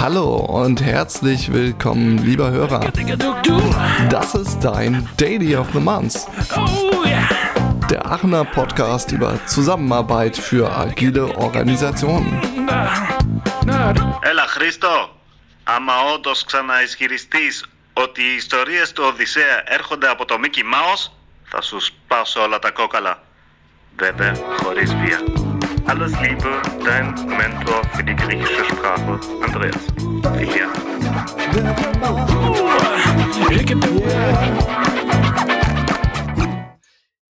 Hallo und herzlich willkommen, lieber Hörer. Das ist dein Daily of the Month. Der Aachener Podcast über Zusammenarbeit für agile Organisationen. Έλα Χρήστο, άμα όντως ξαναισχυριστείς ότι οι ιστορίες του Οδυσσέα έρχονται από το Mickey Mouse, θα σου σπάσω όλα τα κόκαλα. Βέβαια, χωρίς βία. Alles Liebe, dein Mentor für die griechische Sprache, Andreas. Filia.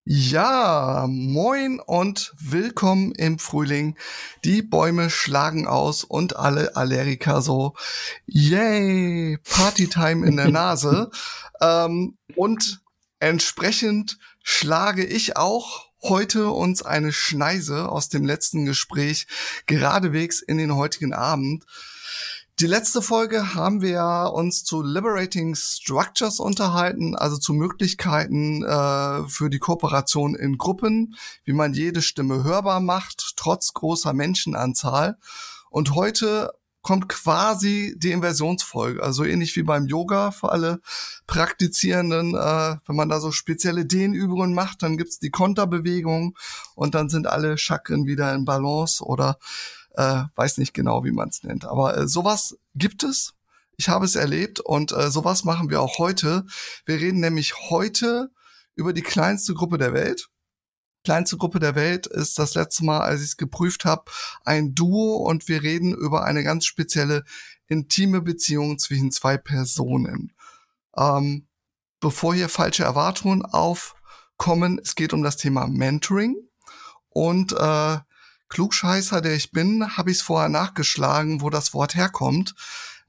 Ja, moin und willkommen im Frühling. Die Bäume schlagen aus und alle Allergiker so, yay, Partytime in der Nase. ähm, und entsprechend schlage ich auch heute uns eine Schneise aus dem letzten Gespräch geradewegs in den heutigen Abend. Die letzte Folge haben wir uns zu Liberating Structures unterhalten, also zu Möglichkeiten äh, für die Kooperation in Gruppen, wie man jede Stimme hörbar macht, trotz großer Menschenanzahl. Und heute kommt quasi die Inversionsfolge, also ähnlich wie beim Yoga für alle Praktizierenden. Äh, wenn man da so spezielle Dehnübungen macht, dann gibt's die Konterbewegung und dann sind alle Chakren wieder in Balance oder äh, weiß nicht genau, wie man es nennt. Aber äh, sowas gibt es. Ich habe es erlebt und äh, sowas machen wir auch heute. Wir reden nämlich heute über die kleinste Gruppe der Welt. Kleinste Gruppe der Welt ist das letzte Mal, als ich es geprüft habe, ein Duo und wir reden über eine ganz spezielle intime Beziehung zwischen zwei Personen. Ähm, bevor hier falsche Erwartungen aufkommen, es geht um das Thema Mentoring und äh, Klugscheißer, der ich bin, habe ich es vorher nachgeschlagen, wo das Wort herkommt.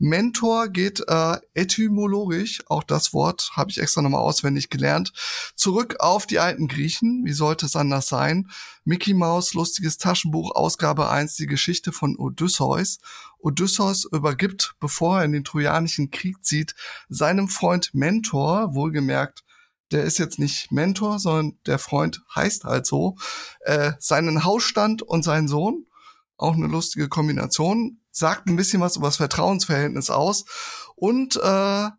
Mentor geht äh, etymologisch, auch das Wort habe ich extra nochmal auswendig gelernt, zurück auf die alten Griechen. Wie sollte es anders sein? Mickey Mouse, lustiges Taschenbuch, Ausgabe 1, die Geschichte von Odysseus. Odysseus übergibt, bevor er in den Trojanischen Krieg zieht, seinem Freund Mentor, wohlgemerkt der ist jetzt nicht Mentor, sondern der Freund heißt halt so, äh, seinen Hausstand und seinen Sohn. Auch eine lustige Kombination. Sagt ein bisschen was über das Vertrauensverhältnis aus. Und äh,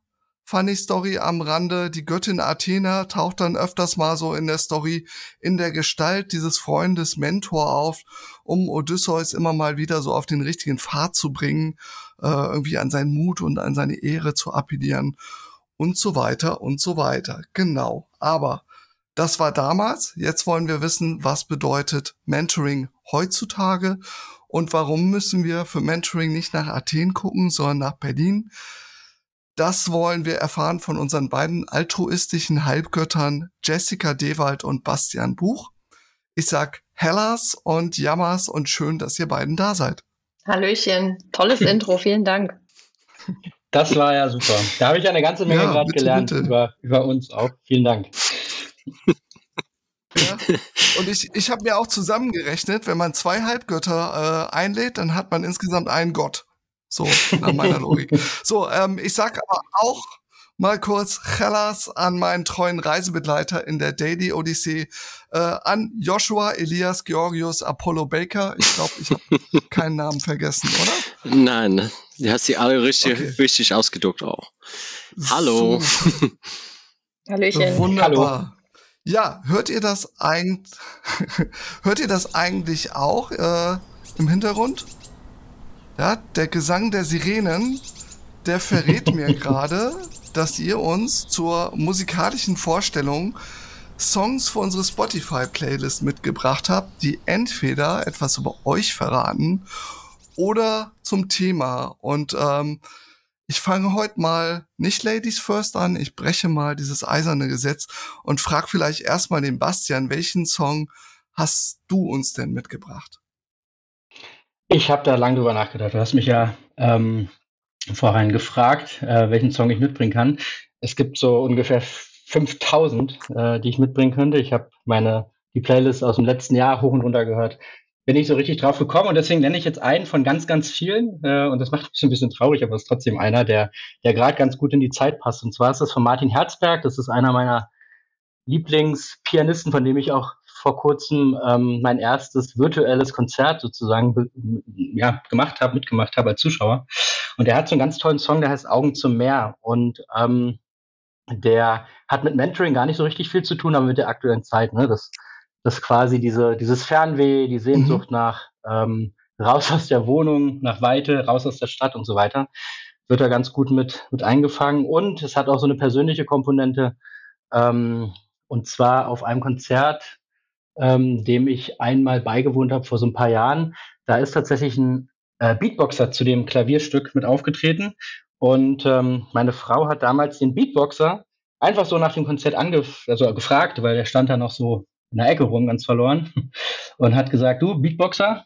funny Story am Rande, die Göttin Athena taucht dann öfters mal so in der Story in der Gestalt dieses Freundes Mentor auf, um Odysseus immer mal wieder so auf den richtigen Pfad zu bringen, äh, irgendwie an seinen Mut und an seine Ehre zu appellieren und so weiter und so weiter. Genau. Aber das war damals. Jetzt wollen wir wissen, was bedeutet Mentoring heutzutage und warum müssen wir für Mentoring nicht nach Athen gucken, sondern nach Berlin. Das wollen wir erfahren von unseren beiden altruistischen Halbgöttern Jessica Dewald und Bastian Buch. Ich sag Hellas und Jammers und schön, dass ihr beiden da seid. Hallöchen, tolles Intro, vielen Dank. Das war ja super. Da habe ich eine ganze Menge ja, gerade gelernt bitte. Über, über uns auch. Vielen Dank. Ja. Und ich, ich habe mir auch zusammengerechnet, wenn man zwei Halbgötter äh, einlädt, dann hat man insgesamt einen Gott. So, nach meiner Logik. So, ähm, ich sag aber auch mal kurz Chelas an meinen treuen Reisebegleiter in der Daily Odyssee, äh, an Joshua, Elias, Georgius, Apollo Baker. Ich glaube, ich habe keinen Namen vergessen, oder? Nein, Du hast sie alle richtig, okay. richtig ausgedruckt auch. Hallo. Hallöchen. Wunderbar. Hallo. Ja, hört ihr das eigentlich, hört ihr das eigentlich auch äh, im Hintergrund? Ja, der Gesang der Sirenen, der verrät mir gerade, dass ihr uns zur musikalischen Vorstellung Songs für unsere Spotify-Playlist mitgebracht habt, die entweder etwas über euch verraten oder zum Thema. Und ähm, ich fange heute mal nicht Ladies First an, ich breche mal dieses eiserne Gesetz und frag vielleicht erstmal den Bastian, welchen Song hast du uns denn mitgebracht? Ich habe da lange drüber nachgedacht. Du hast mich ja ähm, vorhin gefragt, äh, welchen Song ich mitbringen kann. Es gibt so ungefähr 5000, äh, die ich mitbringen könnte. Ich habe meine die Playlist aus dem letzten Jahr hoch und runter gehört bin ich so richtig drauf gekommen und deswegen nenne ich jetzt einen von ganz, ganz vielen äh, und das macht mich ein bisschen traurig, aber es ist trotzdem einer, der, der gerade ganz gut in die Zeit passt. Und zwar ist das von Martin Herzberg. Das ist einer meiner Lieblingspianisten, von dem ich auch vor kurzem ähm, mein erstes virtuelles Konzert sozusagen ja, gemacht habe, mitgemacht habe als Zuschauer. Und er hat so einen ganz tollen Song, der heißt Augen zum Meer. Und ähm, der hat mit Mentoring gar nicht so richtig viel zu tun, aber mit der aktuellen Zeit. Ne? Das, das quasi diese, dieses Fernweh, die Sehnsucht mhm. nach ähm, raus aus der Wohnung, nach Weite, raus aus der Stadt und so weiter, wird da ganz gut mit, mit eingefangen. Und es hat auch so eine persönliche Komponente. Ähm, und zwar auf einem Konzert, ähm, dem ich einmal beigewohnt habe vor so ein paar Jahren. Da ist tatsächlich ein äh, Beatboxer zu dem Klavierstück mit aufgetreten. Und ähm, meine Frau hat damals den Beatboxer einfach so nach dem Konzert angef also gefragt, weil der stand da noch so in der Ecke rum, ganz verloren, und hat gesagt, du Beatboxer,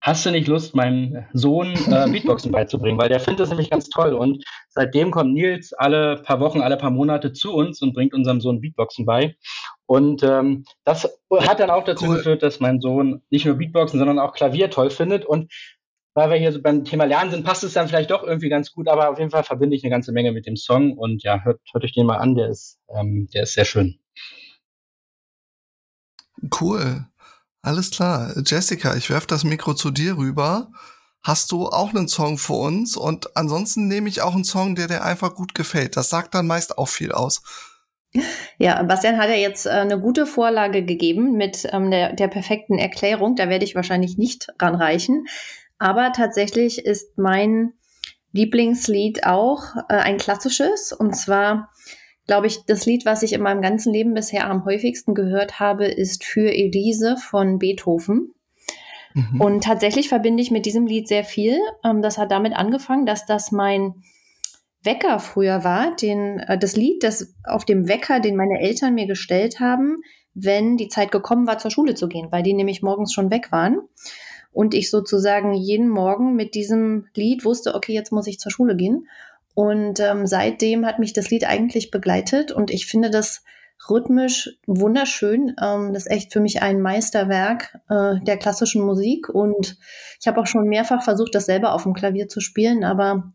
hast du nicht Lust, meinem Sohn äh, Beatboxen beizubringen? Weil der findet das nämlich ganz toll. Und seitdem kommt Nils alle paar Wochen, alle paar Monate zu uns und bringt unserem Sohn Beatboxen bei. Und ähm, das hat dann auch dazu cool. geführt, dass mein Sohn nicht nur Beatboxen, sondern auch Klavier toll findet. Und weil wir hier so beim Thema Lernen sind, passt es dann vielleicht doch irgendwie ganz gut, aber auf jeden Fall verbinde ich eine ganze Menge mit dem Song und ja, hört, hört euch den mal an, der ist, ähm, der ist sehr schön. Cool. Alles klar. Jessica, ich werfe das Mikro zu dir rüber. Hast du auch einen Song für uns? Und ansonsten nehme ich auch einen Song, der dir einfach gut gefällt. Das sagt dann meist auch viel aus. Ja, Bastian hat ja jetzt äh, eine gute Vorlage gegeben mit ähm, der, der perfekten Erklärung. Da werde ich wahrscheinlich nicht ranreichen. Aber tatsächlich ist mein Lieblingslied auch äh, ein klassisches. Und zwar glaube ich, das Lied, was ich in meinem ganzen Leben bisher am häufigsten gehört habe, ist Für Elise von Beethoven. Mhm. Und tatsächlich verbinde ich mit diesem Lied sehr viel. Ähm, das hat damit angefangen, dass das mein Wecker früher war, den, äh, das Lied, das auf dem Wecker, den meine Eltern mir gestellt haben, wenn die Zeit gekommen war, zur Schule zu gehen, weil die nämlich morgens schon weg waren. Und ich sozusagen jeden Morgen mit diesem Lied wusste, okay, jetzt muss ich zur Schule gehen. Und ähm, seitdem hat mich das Lied eigentlich begleitet und ich finde das rhythmisch wunderschön. Ähm, das ist echt für mich ein Meisterwerk äh, der klassischen Musik und ich habe auch schon mehrfach versucht, das selber auf dem Klavier zu spielen, aber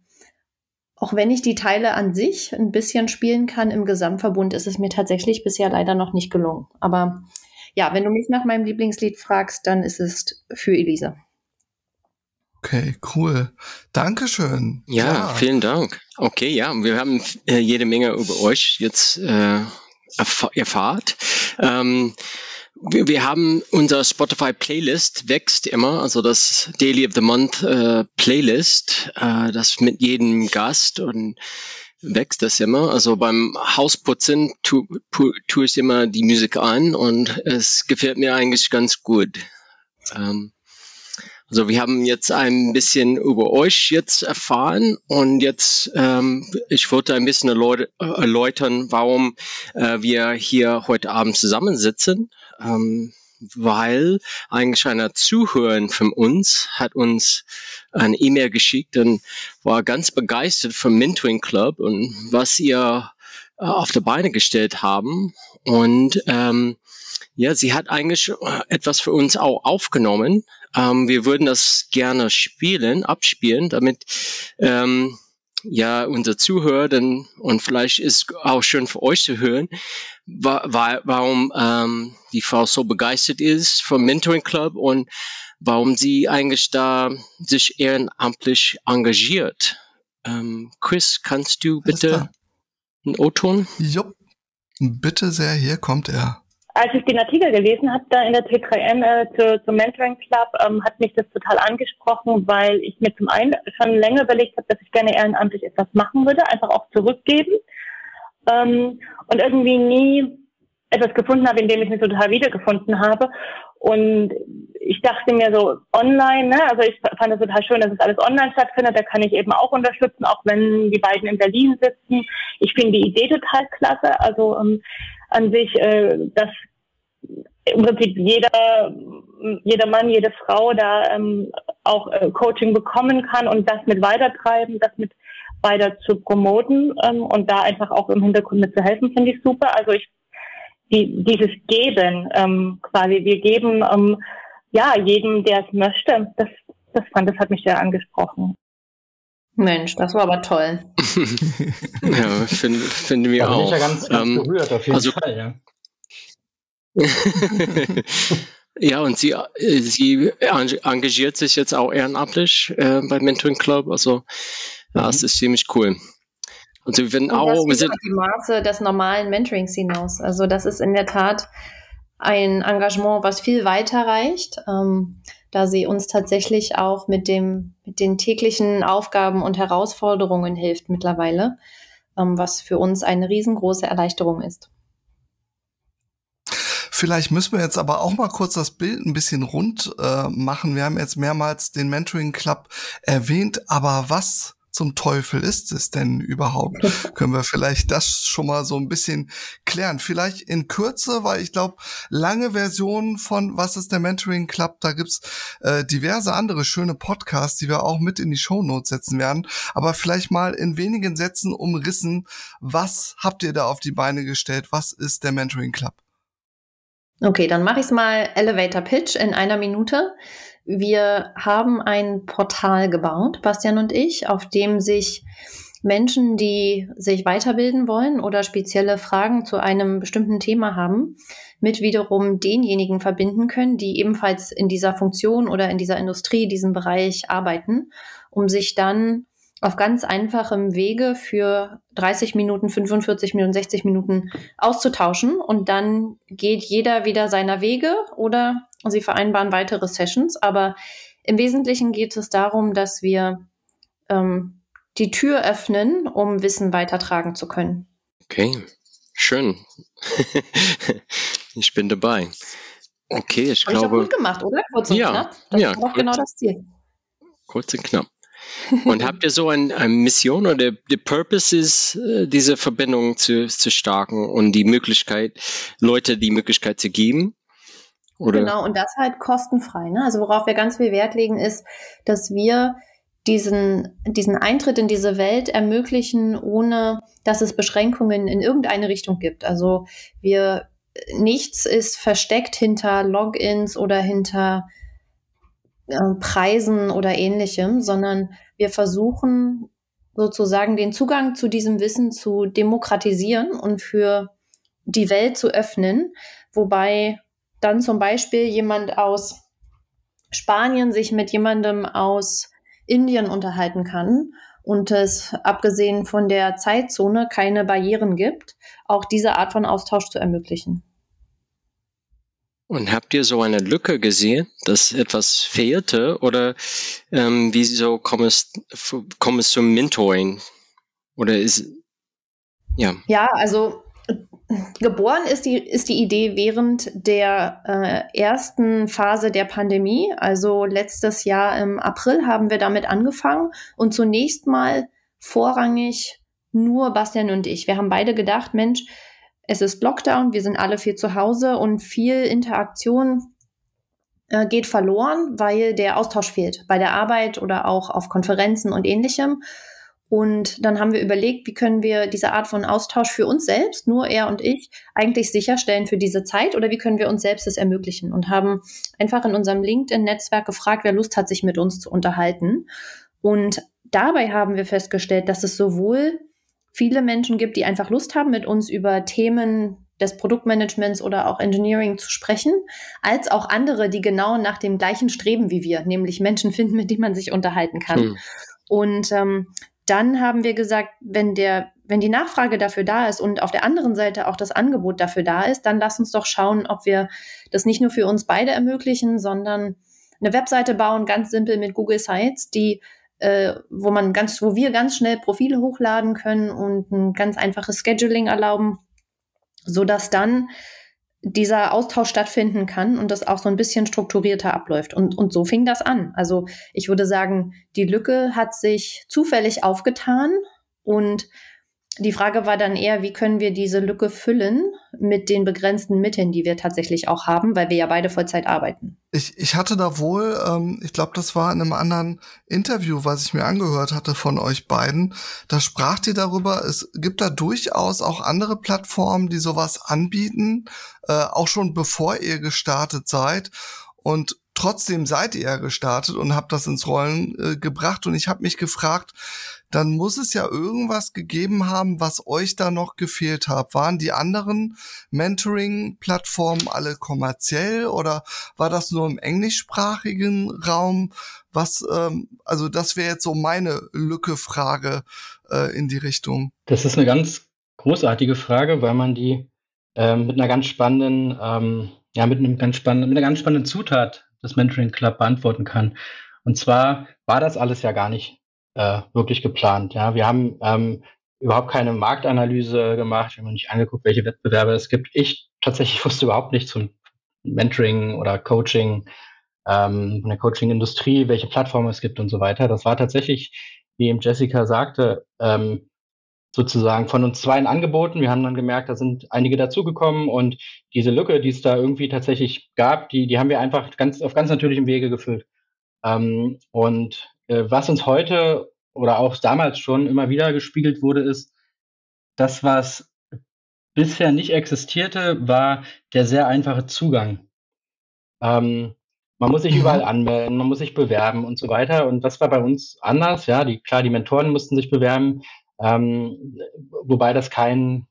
auch wenn ich die Teile an sich ein bisschen spielen kann im Gesamtverbund, ist es mir tatsächlich bisher leider noch nicht gelungen. Aber ja, wenn du mich nach meinem Lieblingslied fragst, dann ist es für Elise. Okay, cool. Dankeschön. Ja, ja, vielen Dank. Okay, ja, wir haben äh, jede Menge über euch jetzt äh, erf erfahrt. Ähm, wir, wir, haben unser Spotify Playlist wächst immer, also das Daily of the Month äh, Playlist, äh, das mit jedem Gast und wächst das immer. Also beim Hausputzen tue tu, tu ich immer die Musik an und es gefällt mir eigentlich ganz gut. Ähm, also wir haben jetzt ein bisschen über euch jetzt erfahren und jetzt ähm, ich wollte ein bisschen erläutern, warum äh, wir hier heute Abend zusammensitzen, ähm, weil eigentlich einer Zuhörer von uns hat uns eine E-Mail geschickt und war ganz begeistert vom Mentoring Club und was ihr äh, auf die Beine gestellt haben. Und ähm, ja, sie hat eigentlich äh, etwas für uns auch aufgenommen. Ähm, wir würden das gerne spielen, abspielen, damit ähm, ja unser Zuhörer und vielleicht ist auch schön für euch zu hören, wa wa warum ähm, die Frau so begeistert ist vom Mentoring Club und warum sie eigentlich da sich ehrenamtlich engagiert. Ähm, Chris, kannst du bitte einen O-Ton? Jupp, bitte sehr, hier kommt er als ich den Artikel gelesen habe, da in der T3N äh, zu, zum Mentoring Club, ähm, hat mich das total angesprochen, weil ich mir zum einen schon länger überlegt habe, dass ich gerne ehrenamtlich etwas machen würde, einfach auch zurückgeben. Ähm, und irgendwie nie etwas gefunden habe, in dem ich mich total wiedergefunden habe. Und ich dachte mir so, online, ne, also ich fand es total schön, dass es alles online stattfindet, da kann ich eben auch unterstützen, auch wenn die beiden in Berlin sitzen. Ich finde die Idee total klasse, also ähm, an sich, äh, dass im Prinzip jeder, jeder Mann, jede Frau da ähm, auch äh, Coaching bekommen kann und das mit weitertreiben, das mit weiter zu promoten ähm, und da einfach auch im Hintergrund mit zu helfen, finde ich super. Also ich die, dieses Geben ähm, quasi, wir geben ähm, ja jedem, der es möchte. Das, das fand, das hat mich sehr angesprochen. Mensch, das war aber toll. ja, finde find wir auch. Bin ich ja ganz, ganz ähm, berührt, auf jeden also, Fall, ja. ja, und sie, äh, sie engagiert sich jetzt auch ehrenamtlich äh, beim Mentoring Club. Also, ja, mhm. es ist ziemlich cool. Und sie werden auch. Das sind die Maße des normalen Mentorings hinaus. Also, das ist in der Tat ein Engagement, was viel weiter reicht, ähm, da sie uns tatsächlich auch mit dem, mit den täglichen Aufgaben und Herausforderungen hilft mittlerweile, ähm, was für uns eine riesengroße Erleichterung ist. Vielleicht müssen wir jetzt aber auch mal kurz das Bild ein bisschen rund äh, machen. Wir haben jetzt mehrmals den Mentoring Club erwähnt, aber was zum Teufel ist es denn überhaupt? Können wir vielleicht das schon mal so ein bisschen klären? Vielleicht in Kürze, weil ich glaube, lange Versionen von Was ist der Mentoring Club, da gibt's äh, diverse andere schöne Podcasts, die wir auch mit in die Show Notes setzen werden. Aber vielleicht mal in wenigen Sätzen umrissen, was habt ihr da auf die Beine gestellt? Was ist der Mentoring Club? Okay, dann mache ich mal Elevator Pitch in einer Minute. Wir haben ein Portal gebaut, Bastian und ich, auf dem sich Menschen, die sich weiterbilden wollen oder spezielle Fragen zu einem bestimmten Thema haben, mit wiederum denjenigen verbinden können, die ebenfalls in dieser Funktion oder in dieser Industrie, diesem Bereich arbeiten, um sich dann auf ganz einfachem Wege für 30 Minuten, 45 Minuten, 60 Minuten auszutauschen und dann geht jeder wieder seiner Wege oder sie vereinbaren weitere Sessions. Aber im Wesentlichen geht es darum, dass wir ähm, die Tür öffnen, um Wissen weitertragen zu können. Okay, schön. ich bin dabei. Okay, ich Hab glaube. Ich gut gemacht, oder? Kurz und ja, knapp. Das ja, war genau das Ziel. Kurz und knapp. Und habt ihr so eine ein Mission oder der Purpose ist, äh, diese Verbindung zu, zu starken und die Möglichkeit, Leute die Möglichkeit zu geben? Oder? Genau, und das halt kostenfrei. Ne? Also worauf wir ganz viel Wert legen, ist, dass wir diesen, diesen Eintritt in diese Welt ermöglichen, ohne dass es Beschränkungen in irgendeine Richtung gibt. Also wir nichts ist versteckt hinter Logins oder hinter äh, Preisen oder ähnlichem, sondern wir versuchen sozusagen den Zugang zu diesem Wissen zu demokratisieren und für die Welt zu öffnen, wobei dann zum Beispiel jemand aus Spanien sich mit jemandem aus Indien unterhalten kann und es abgesehen von der Zeitzone keine Barrieren gibt, auch diese Art von Austausch zu ermöglichen. Und habt ihr so eine Lücke gesehen, dass etwas fehlte? Oder ähm, wieso kommt es, kommt es zum Mentoring? Oder ist, ja. Ja, also geboren ist die, ist die Idee während der äh, ersten Phase der Pandemie. Also letztes Jahr im April haben wir damit angefangen und zunächst mal vorrangig nur Bastian und ich. Wir haben beide gedacht, Mensch, es ist Lockdown, wir sind alle viel zu Hause und viel Interaktion äh, geht verloren, weil der Austausch fehlt bei der Arbeit oder auch auf Konferenzen und ähnlichem. Und dann haben wir überlegt, wie können wir diese Art von Austausch für uns selbst, nur er und ich, eigentlich sicherstellen für diese Zeit oder wie können wir uns selbst das ermöglichen und haben einfach in unserem LinkedIn-Netzwerk gefragt, wer Lust hat, sich mit uns zu unterhalten. Und dabei haben wir festgestellt, dass es sowohl viele Menschen gibt, die einfach Lust haben, mit uns über Themen des Produktmanagements oder auch Engineering zu sprechen, als auch andere, die genau nach dem gleichen streben wie wir, nämlich Menschen finden, mit denen man sich unterhalten kann. Hm. Und ähm, dann haben wir gesagt, wenn der, wenn die Nachfrage dafür da ist und auf der anderen Seite auch das Angebot dafür da ist, dann lass uns doch schauen, ob wir das nicht nur für uns beide ermöglichen, sondern eine Webseite bauen, ganz simpel mit Google Sites, die äh, wo man ganz, wo wir ganz schnell Profile hochladen können und ein ganz einfaches Scheduling erlauben, so dass dann dieser Austausch stattfinden kann und das auch so ein bisschen strukturierter abläuft. Und, und so fing das an. Also ich würde sagen, die Lücke hat sich zufällig aufgetan und die Frage war dann eher, wie können wir diese Lücke füllen mit den begrenzten Mitteln, die wir tatsächlich auch haben, weil wir ja beide Vollzeit arbeiten. Ich, ich hatte da wohl, ähm, ich glaube, das war in einem anderen Interview, was ich mir angehört hatte von euch beiden, da spracht ihr darüber, es gibt da durchaus auch andere Plattformen, die sowas anbieten, äh, auch schon bevor ihr gestartet seid. und trotzdem seid ihr ja gestartet und habt das ins Rollen äh, gebracht und ich habe mich gefragt, dann muss es ja irgendwas gegeben haben, was euch da noch gefehlt hat. Waren die anderen Mentoring-Plattformen alle kommerziell oder war das nur im englischsprachigen Raum? Was, ähm, also das wäre jetzt so meine Lücke-Frage äh, in die Richtung. Das ist eine ganz großartige Frage, weil man die ähm, mit einer ganz spannenden, ähm, ja, mit einem ganz spannenden, mit einer ganz spannenden Zutat des Mentoring Club beantworten kann. Und zwar war das alles ja gar nicht äh, wirklich geplant. Ja, wir haben ähm, überhaupt keine Marktanalyse gemacht, wir haben nicht angeguckt, welche Wettbewerbe es gibt. Ich tatsächlich wusste überhaupt nichts zum Mentoring oder Coaching, ähm, von der Coaching-Industrie, welche Plattformen es gibt und so weiter. Das war tatsächlich, wie eben Jessica sagte, ähm, sozusagen von uns zweien angeboten. Wir haben dann gemerkt, da sind einige dazugekommen und diese Lücke, die es da irgendwie tatsächlich gab, die, die haben wir einfach ganz auf ganz natürlichem Wege gefüllt. Ähm, und was uns heute oder auch damals schon immer wieder gespiegelt wurde, ist, das, was bisher nicht existierte, war der sehr einfache Zugang. Ähm, man muss sich mhm. überall anmelden, man muss sich bewerben und so weiter. Und das war bei uns anders. Ja, die, klar, die Mentoren mussten sich bewerben, ähm, wobei das kein,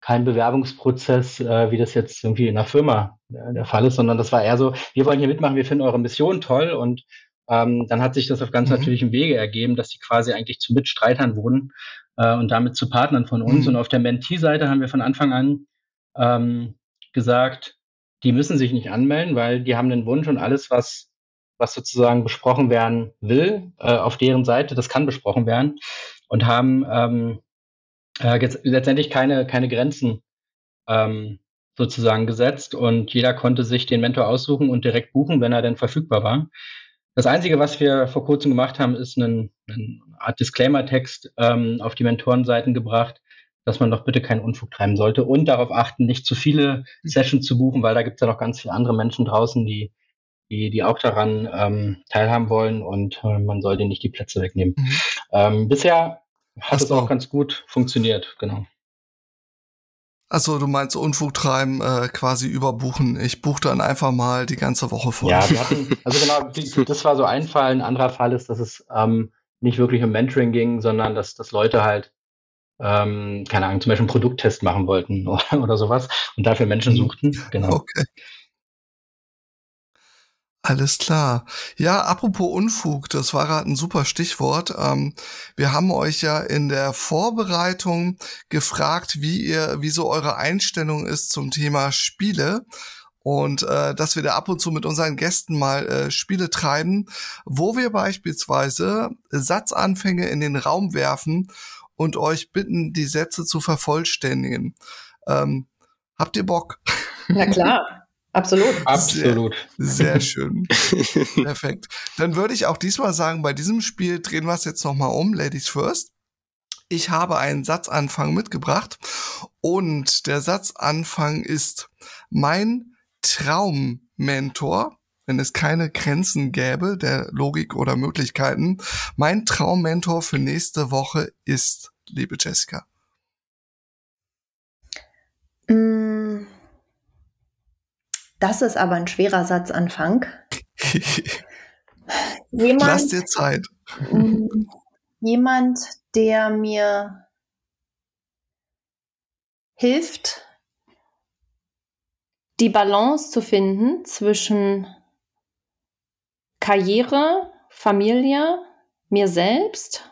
kein Bewerbungsprozess, äh, wie das jetzt irgendwie in einer Firma äh, der Fall ist, sondern das war eher so, wir wollen hier mitmachen, wir finden eure Mission toll und ähm, dann hat sich das auf ganz mhm. natürlichem Wege ergeben, dass die quasi eigentlich zu Mitstreitern wurden äh, und damit zu Partnern von uns. Mhm. Und auf der Mentee-Seite haben wir von Anfang an ähm, gesagt, die müssen sich nicht anmelden, weil die haben den Wunsch und alles, was, was sozusagen besprochen werden will, äh, auf deren Seite, das kann besprochen werden und haben ähm, äh, jetzt letztendlich keine, keine Grenzen ähm, sozusagen gesetzt und jeder konnte sich den Mentor aussuchen und direkt buchen, wenn er denn verfügbar war. Das Einzige, was wir vor kurzem gemacht haben, ist einen, eine Art Disclaimer-Text ähm, auf die Mentorenseiten gebracht, dass man doch bitte keinen Unfug treiben sollte und darauf achten, nicht zu viele Sessions zu buchen, weil da gibt es ja noch ganz viele andere Menschen draußen, die, die, die auch daran ähm, teilhaben wollen und äh, man sollte nicht die Plätze wegnehmen. Mhm. Ähm, bisher hat es auch ganz gut funktioniert, genau. Also du meinst Unfug treiben, äh, quasi überbuchen. Ich buche dann einfach mal die ganze Woche voll. Ja, wir hatten, also genau, das war so ein Fall. Ein anderer Fall ist, dass es ähm, nicht wirklich um Mentoring ging, sondern dass, dass Leute halt, ähm, keine Ahnung, zum Beispiel einen Produkttest machen wollten oder, oder sowas und dafür Menschen mhm. suchten. Genau. Okay. Alles klar. Ja, apropos Unfug, das war gerade ein super Stichwort. Ähm, wir haben euch ja in der Vorbereitung gefragt, wie ihr, wie so eure Einstellung ist zum Thema Spiele und äh, dass wir da ab und zu mit unseren Gästen mal äh, Spiele treiben, wo wir beispielsweise Satzanfänge in den Raum werfen und euch bitten, die Sätze zu vervollständigen. Ähm, habt ihr Bock? Na klar. Absolut. Absolut. Sehr, sehr schön. Perfekt. Dann würde ich auch diesmal sagen, bei diesem Spiel drehen wir es jetzt nochmal um, Ladies First. Ich habe einen Satzanfang mitgebracht und der Satzanfang ist mein Traummentor, wenn es keine Grenzen gäbe der Logik oder Möglichkeiten. Mein Traummentor für nächste Woche ist, liebe Jessica. Mm das ist aber ein schwerer Satzanfang. jemand, Lass dir Zeit. Mm, jemand, der mir hilft, die Balance zu finden zwischen Karriere, Familie, mir selbst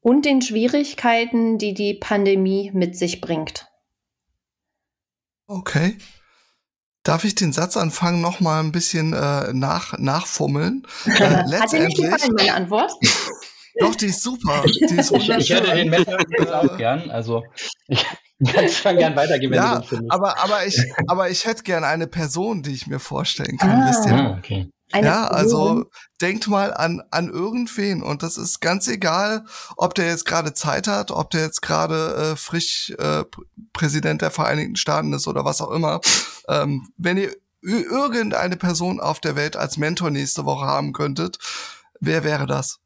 und den Schwierigkeiten, die die Pandemie mit sich bringt. Okay. Darf ich den Satzanfang noch mal ein bisschen äh, nach, nachfummeln? Äh, Hat dir nicht gefallen, meine Antwort? Doch, die ist super. Die ist ich, ich hätte den Messer auch gern. Also ich kann schon gern weitergeben. Ja, aber, aber, ich, aber ich hätte gern eine Person, die ich mir vorstellen kann. Ah? Ah, okay. Eine ja, also denkt mal an, an irgendwen und das ist ganz egal, ob der jetzt gerade Zeit hat, ob der jetzt gerade äh, frisch äh, Präsident der Vereinigten Staaten ist oder was auch immer. Ähm, wenn ihr irgendeine Person auf der Welt als Mentor nächste Woche haben könntet, wer wäre das?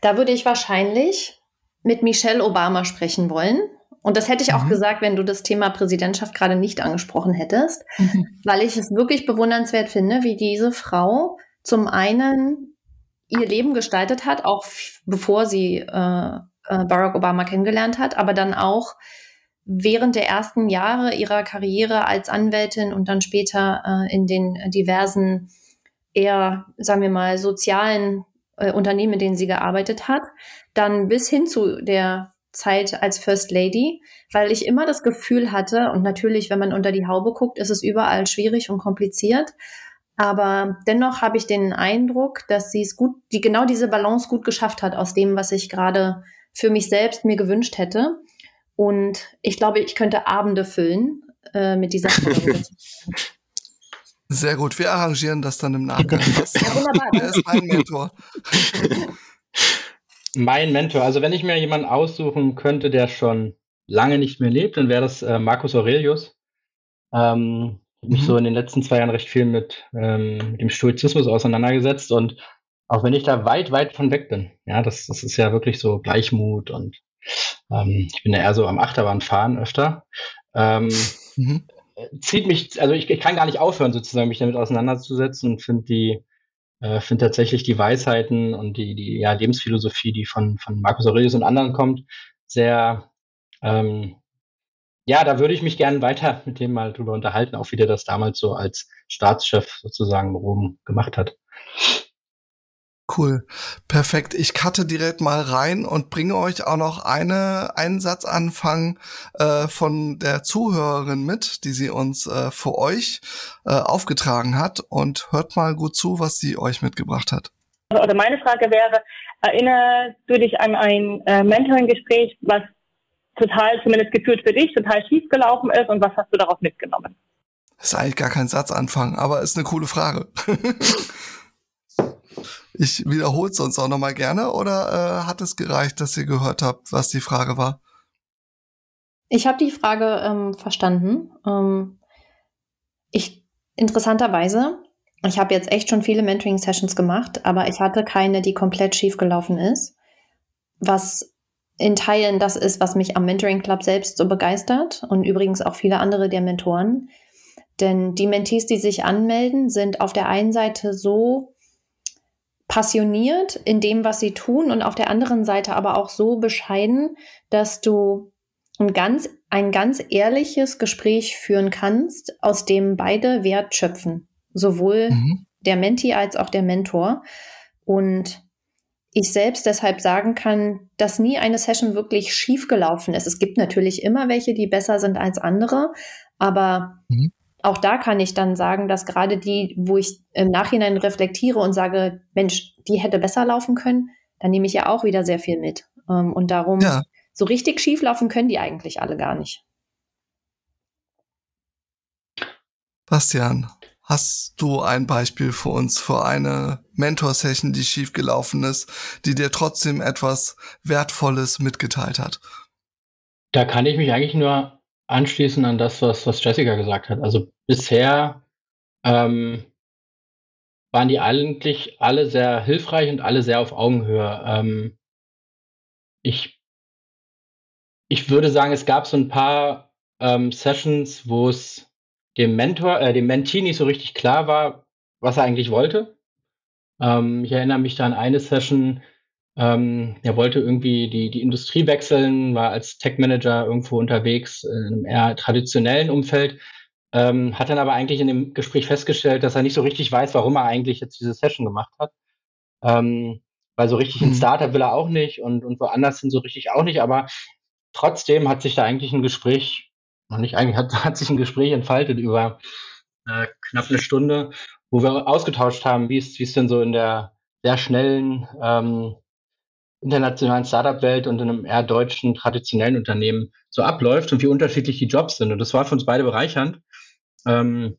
Da würde ich wahrscheinlich mit Michelle Obama sprechen wollen Und das hätte ich auch mhm. gesagt, wenn du das Thema Präsidentschaft gerade nicht angesprochen hättest, mhm. weil ich es wirklich bewundernswert finde, wie diese Frau zum einen ihr Leben gestaltet hat, auch bevor sie äh, äh, Barack Obama kennengelernt hat, aber dann auch während der ersten Jahre ihrer Karriere als Anwältin und dann später äh, in den diversen eher, sagen wir mal, sozialen äh, Unternehmen, in denen sie gearbeitet hat, dann bis hin zu der Zeit als First Lady, weil ich immer das Gefühl hatte, und natürlich, wenn man unter die Haube guckt, ist es überall schwierig und kompliziert. Aber dennoch habe ich den Eindruck, dass sie es gut, die genau diese Balance gut geschafft hat aus dem, was ich gerade für mich selbst mir gewünscht hätte. Und ich glaube, ich könnte Abende füllen äh, mit dieser. Sehr gut, wir arrangieren das dann im Nachgang. ja, wunderbar. Er ist mein Mentor. mein Mentor. Also wenn ich mir jemanden aussuchen könnte, der schon lange nicht mehr lebt, dann wäre das äh, Marcus Aurelius. Ähm, mhm. mich so in den letzten zwei Jahren recht viel mit, ähm, mit dem Stoizismus auseinandergesetzt und auch wenn ich da weit, weit von weg bin, ja, das, das ist ja wirklich so Gleichmut und ähm, ich bin ja eher so am Achterbahnfahren öfter. Ähm, mhm. Zieht mich, also ich, ich, kann gar nicht aufhören, sozusagen, mich damit auseinanderzusetzen und finde die, äh, finde tatsächlich die Weisheiten und die, die ja, Lebensphilosophie, die von, von Marcus Aurelius und anderen kommt, sehr, ähm, ja, da würde ich mich gerne weiter mit dem mal drüber unterhalten, auch wie der das damals so als Staatschef sozusagen Rom gemacht hat. Cool. Perfekt. Ich cutte direkt mal rein und bringe euch auch noch eine, einen Satzanfang äh, von der Zuhörerin mit, die sie uns äh, für euch äh, aufgetragen hat. Und hört mal gut zu, was sie euch mitgebracht hat. Oder meine Frage wäre, erinnerst du dich an ein äh, Mentoring-Gespräch, was total, zumindest gefühlt für dich, total schief gelaufen ist und was hast du darauf mitgenommen? Das ist eigentlich gar kein Satzanfang, aber ist eine coole Frage. Ich wiederhole es sonst auch nochmal gerne oder äh, hat es gereicht, dass ihr gehört habt, was die Frage war? Ich habe die Frage ähm, verstanden. Ähm, ich interessanterweise, ich habe jetzt echt schon viele Mentoring-Sessions gemacht, aber ich hatte keine, die komplett schief gelaufen ist. Was in Teilen das ist, was mich am Mentoring Club selbst so begeistert und übrigens auch viele andere der Mentoren. Denn die Mentees, die sich anmelden, sind auf der einen Seite so passioniert in dem, was sie tun und auf der anderen Seite aber auch so bescheiden, dass du ein ganz, ein ganz ehrliches Gespräch führen kannst, aus dem beide Wert schöpfen. Sowohl mhm. der Mentee als auch der Mentor. Und ich selbst deshalb sagen kann, dass nie eine Session wirklich schief gelaufen ist. Es gibt natürlich immer welche, die besser sind als andere, aber mhm auch da kann ich dann sagen, dass gerade die, wo ich im Nachhinein reflektiere und sage, Mensch, die hätte besser laufen können, dann nehme ich ja auch wieder sehr viel mit. Ähm, und darum, ja. so richtig schief laufen können die eigentlich alle gar nicht. Bastian, hast du ein Beispiel für uns für eine Mentor-Session, die schief gelaufen ist, die dir trotzdem etwas Wertvolles mitgeteilt hat? Da kann ich mich eigentlich nur anschließen an das, was, was Jessica gesagt hat. Also bisher ähm, waren die eigentlich alle sehr hilfreich und alle sehr auf Augenhöhe. Ähm, ich, ich würde sagen, es gab so ein paar ähm, Sessions, wo es dem Mentor, äh, dem Mentee nicht so richtig klar war, was er eigentlich wollte. Ähm, ich erinnere mich da an eine Session, ähm, er wollte irgendwie die, die Industrie wechseln, war als Tech-Manager irgendwo unterwegs in einem eher traditionellen Umfeld, ähm, hat dann aber eigentlich in dem Gespräch festgestellt, dass er nicht so richtig weiß, warum er eigentlich jetzt diese Session gemacht hat. Ähm, weil so richtig mhm. ein Startup will er auch nicht und, und woanders sind so richtig auch nicht, aber trotzdem hat sich da eigentlich ein Gespräch, noch nicht eigentlich, hat, hat sich ein Gespräch entfaltet über äh, knapp eine Stunde, wo wir ausgetauscht haben, wie es, wie es denn so in der sehr schnellen ähm, internationalen Startup-Welt und in einem eher deutschen, traditionellen Unternehmen so abläuft und wie unterschiedlich die Jobs sind. Und das war für uns beide bereichernd. Ähm,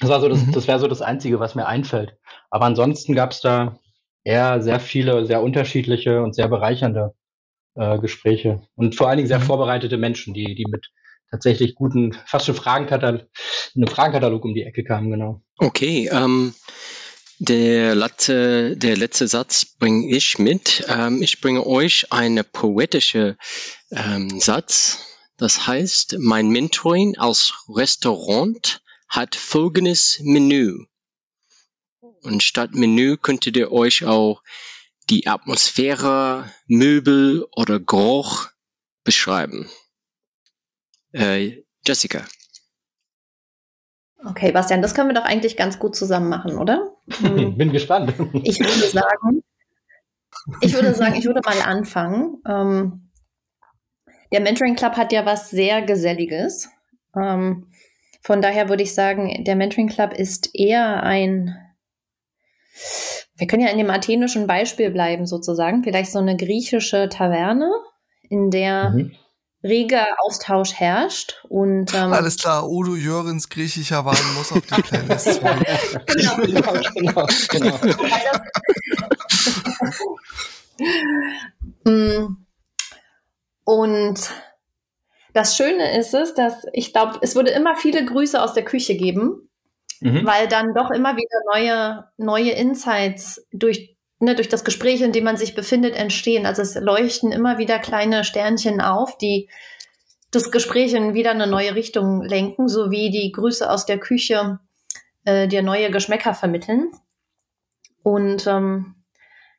das war so das, mhm. das wäre so das Einzige, was mir einfällt. Aber ansonsten gab es da eher sehr viele, sehr unterschiedliche und sehr bereichernde äh, Gespräche. Und vor allen Dingen sehr mhm. vorbereitete Menschen, die, die mit tatsächlich guten, fast schon Fragenkatalog, einem Fragenkatalog um die Ecke kamen, genau. Okay, ähm, der letzte, der letzte Satz bringe ich mit. Ähm, ich bringe euch einen poetischen ähm, Satz. Das heißt, mein Mentoring als Restaurant hat folgendes Menü. Und statt Menü könntet ihr euch auch die Atmosphäre, Möbel oder Geruch beschreiben. Äh, Jessica. Okay, Bastian, das können wir doch eigentlich ganz gut zusammen machen, oder? Bin gespannt. Ich würde sagen, ich würde sagen, ich würde mal anfangen. Ähm, der Mentoring Club hat ja was sehr Geselliges. Ähm, von daher würde ich sagen, der Mentoring Club ist eher ein, wir können ja in dem athenischen Beispiel bleiben sozusagen, vielleicht so eine griechische Taverne, in der mhm. reger Austausch herrscht. Und, ähm, Alles klar, Udo Jörgens griechischer Wein muss auf die Playlist. genau, genau, genau. genau. Mm. Und das Schöne ist es, dass ich glaube, es würde immer viele Grüße aus der Küche geben, mhm. weil dann doch immer wieder neue, neue Insights durch, ne, durch das Gespräch, in dem man sich befindet, entstehen. Also es leuchten immer wieder kleine Sternchen auf, die das Gespräch in wieder eine neue Richtung lenken, sowie die Grüße aus der Küche äh, dir neue Geschmäcker vermitteln. Und ähm,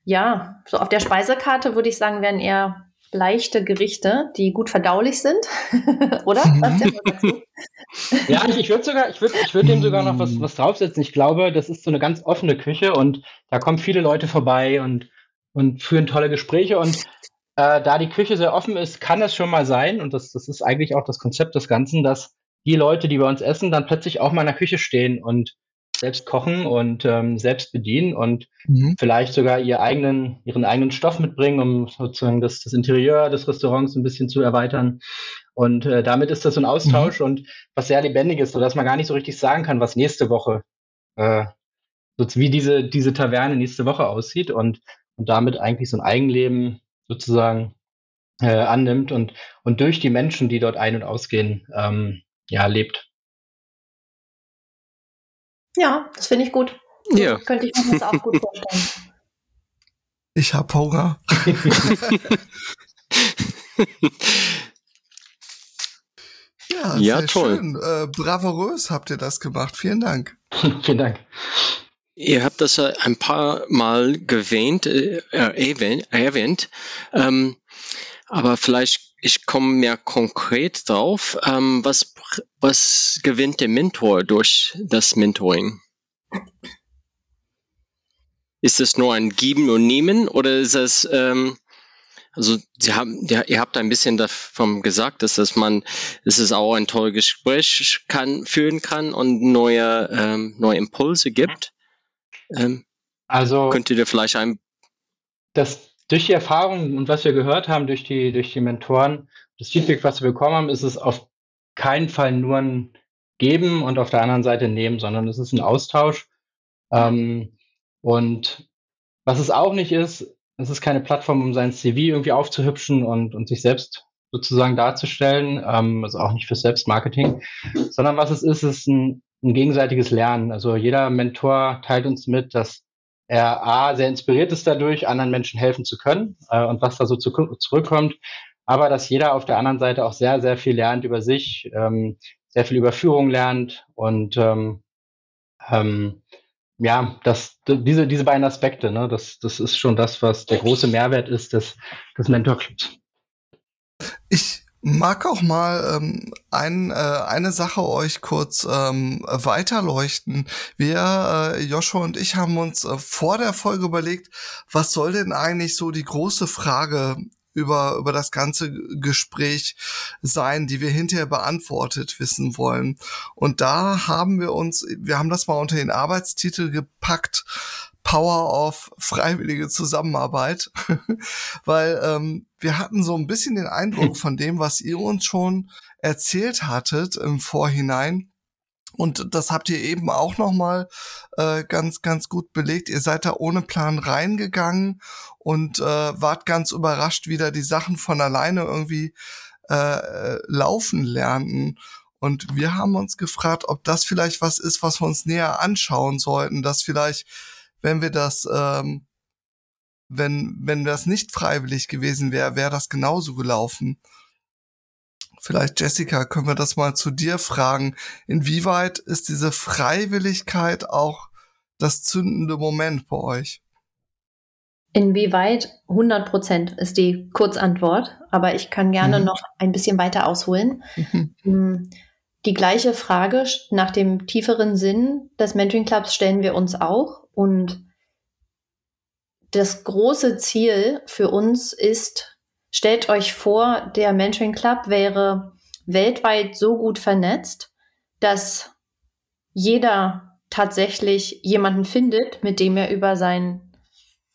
ja, so auf der Speisekarte würde ich sagen, werden eher leichte Gerichte, die gut verdaulich sind, oder? Mhm. ja, ich, ich würde sogar, ich würde, ich würde dem sogar noch was, was draufsetzen. Ich glaube, das ist so eine ganz offene Küche und da kommen viele Leute vorbei und und führen tolle Gespräche und äh, da die Küche sehr offen ist, kann es schon mal sein und das, das ist eigentlich auch das Konzept des Ganzen, dass die Leute, die bei uns essen, dann plötzlich auch mal in der Küche stehen und selbst kochen und ähm, selbst bedienen und mhm. vielleicht sogar ihr eigenen, ihren eigenen Stoff mitbringen, um sozusagen das, das Interieur des Restaurants ein bisschen zu erweitern. Und äh, damit ist das so ein Austausch mhm. und was sehr lebendig ist, sodass man gar nicht so richtig sagen kann, was nächste Woche, äh, wie diese, diese Taverne nächste Woche aussieht und, und damit eigentlich so ein Eigenleben sozusagen äh, annimmt und, und durch die Menschen, die dort ein- und ausgehen, ähm, ja, lebt. Ja, das finde ich gut. Ja. Könnte ich mir das auch gut vorstellen. Ich habe Hunger. ja, ja sehr toll. schön. Äh, bravourös habt ihr das gemacht. Vielen Dank. Vielen Dank. Ihr habt das ein paar Mal gewähnt, äh, erwähnt, erwähnt. Ähm, aber vielleicht ich komme mehr konkret drauf. Ähm, was, was gewinnt der Mentor durch das Mentoring? Ist es nur ein Geben und Nehmen oder ist es, ähm, also Sie haben, ihr habt ein bisschen davon gesagt, dass, dass man, dass es auch ein tolles Gespräch kann, führen kann und neue, ähm, neue Impulse gibt. Ähm, also könntet ihr vielleicht ein das durch die Erfahrung und was wir gehört haben durch die, durch die Mentoren, das Feedback, was wir bekommen haben, ist es auf keinen Fall nur ein Geben und auf der anderen Seite Nehmen, sondern es ist ein Austausch. Ähm, und was es auch nicht ist, es ist keine Plattform, um sein CV irgendwie aufzuhübschen und, und sich selbst sozusagen darzustellen, ähm, also auch nicht für Selbstmarketing, sondern was es ist, ist ein, ein gegenseitiges Lernen. Also jeder Mentor teilt uns mit, dass er A, sehr inspiriert ist dadurch, anderen Menschen helfen zu können äh, und was da so zu, zurückkommt, aber dass jeder auf der anderen Seite auch sehr, sehr viel lernt über sich, ähm, sehr viel über Führung lernt und ähm, ähm, ja, das, diese, diese beiden Aspekte, ne, das, das ist schon das, was der große Mehrwert ist des, des Mentor-Clubs. Ich mag auch mal ähm, ein, äh, eine Sache euch kurz ähm, weiterleuchten. Wir, äh, Joshua und ich, haben uns äh, vor der Folge überlegt, was soll denn eigentlich so die große Frage über, über das ganze Gespräch sein, die wir hinterher beantwortet wissen wollen. Und da haben wir uns, wir haben das mal unter den Arbeitstitel gepackt, Power of freiwillige Zusammenarbeit, weil ähm, wir hatten so ein bisschen den Eindruck von dem, was ihr uns schon erzählt hattet im Vorhinein. Und das habt ihr eben auch noch mal äh, ganz ganz gut belegt. Ihr seid da ohne Plan reingegangen und äh, wart ganz überrascht, wie da die Sachen von alleine irgendwie äh, laufen lernten. Und wir haben uns gefragt, ob das vielleicht was ist, was wir uns näher anschauen sollten, dass vielleicht wenn wir das, ähm, wenn, wenn das nicht freiwillig gewesen wäre, wäre das genauso gelaufen. Vielleicht, Jessica, können wir das mal zu dir fragen. Inwieweit ist diese Freiwilligkeit auch das zündende Moment bei euch? Inwieweit 100 Prozent ist die Kurzantwort, aber ich kann gerne mhm. noch ein bisschen weiter ausholen. Mhm. Die gleiche Frage nach dem tieferen Sinn des Mentoring Clubs stellen wir uns auch und das große Ziel für uns ist, stellt euch vor, der Mentoring Club wäre weltweit so gut vernetzt, dass jeder tatsächlich jemanden findet, mit dem er über sein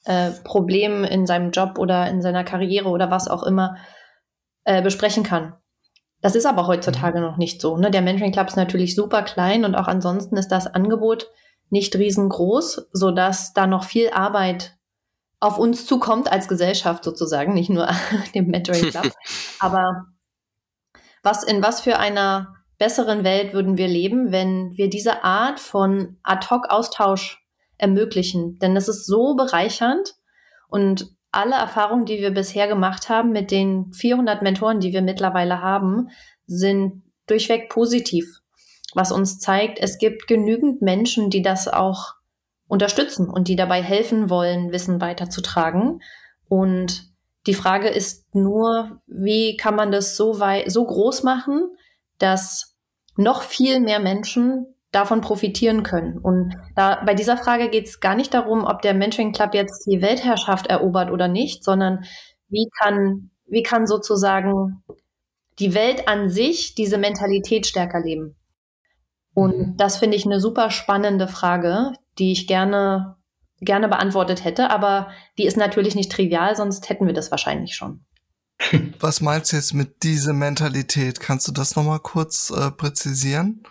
äh, Problem in seinem Job oder in seiner Karriere oder was auch immer äh, besprechen kann. Das ist aber heutzutage noch nicht so. Ne? Der Mentoring Club ist natürlich super klein und auch ansonsten ist das Angebot nicht riesengroß, sodass da noch viel Arbeit auf uns zukommt als Gesellschaft sozusagen, nicht nur dem Mentoring Club. aber was in was für einer besseren Welt würden wir leben, wenn wir diese Art von Ad-hoc-Austausch ermöglichen? Denn es ist so bereichernd und alle Erfahrungen, die wir bisher gemacht haben mit den 400 Mentoren, die wir mittlerweile haben, sind durchweg positiv, was uns zeigt, es gibt genügend Menschen, die das auch unterstützen und die dabei helfen wollen, Wissen weiterzutragen. Und die Frage ist nur, wie kann man das so weit, so groß machen, dass noch viel mehr Menschen davon profitieren können. Und da, bei dieser Frage geht es gar nicht darum, ob der Mentoring Club jetzt die Weltherrschaft erobert oder nicht, sondern wie kann, wie kann sozusagen die Welt an sich diese Mentalität stärker leben. Und mhm. das finde ich eine super spannende Frage, die ich gerne, gerne beantwortet hätte, aber die ist natürlich nicht trivial, sonst hätten wir das wahrscheinlich schon. Was meinst du jetzt mit dieser Mentalität? Kannst du das nochmal kurz äh, präzisieren?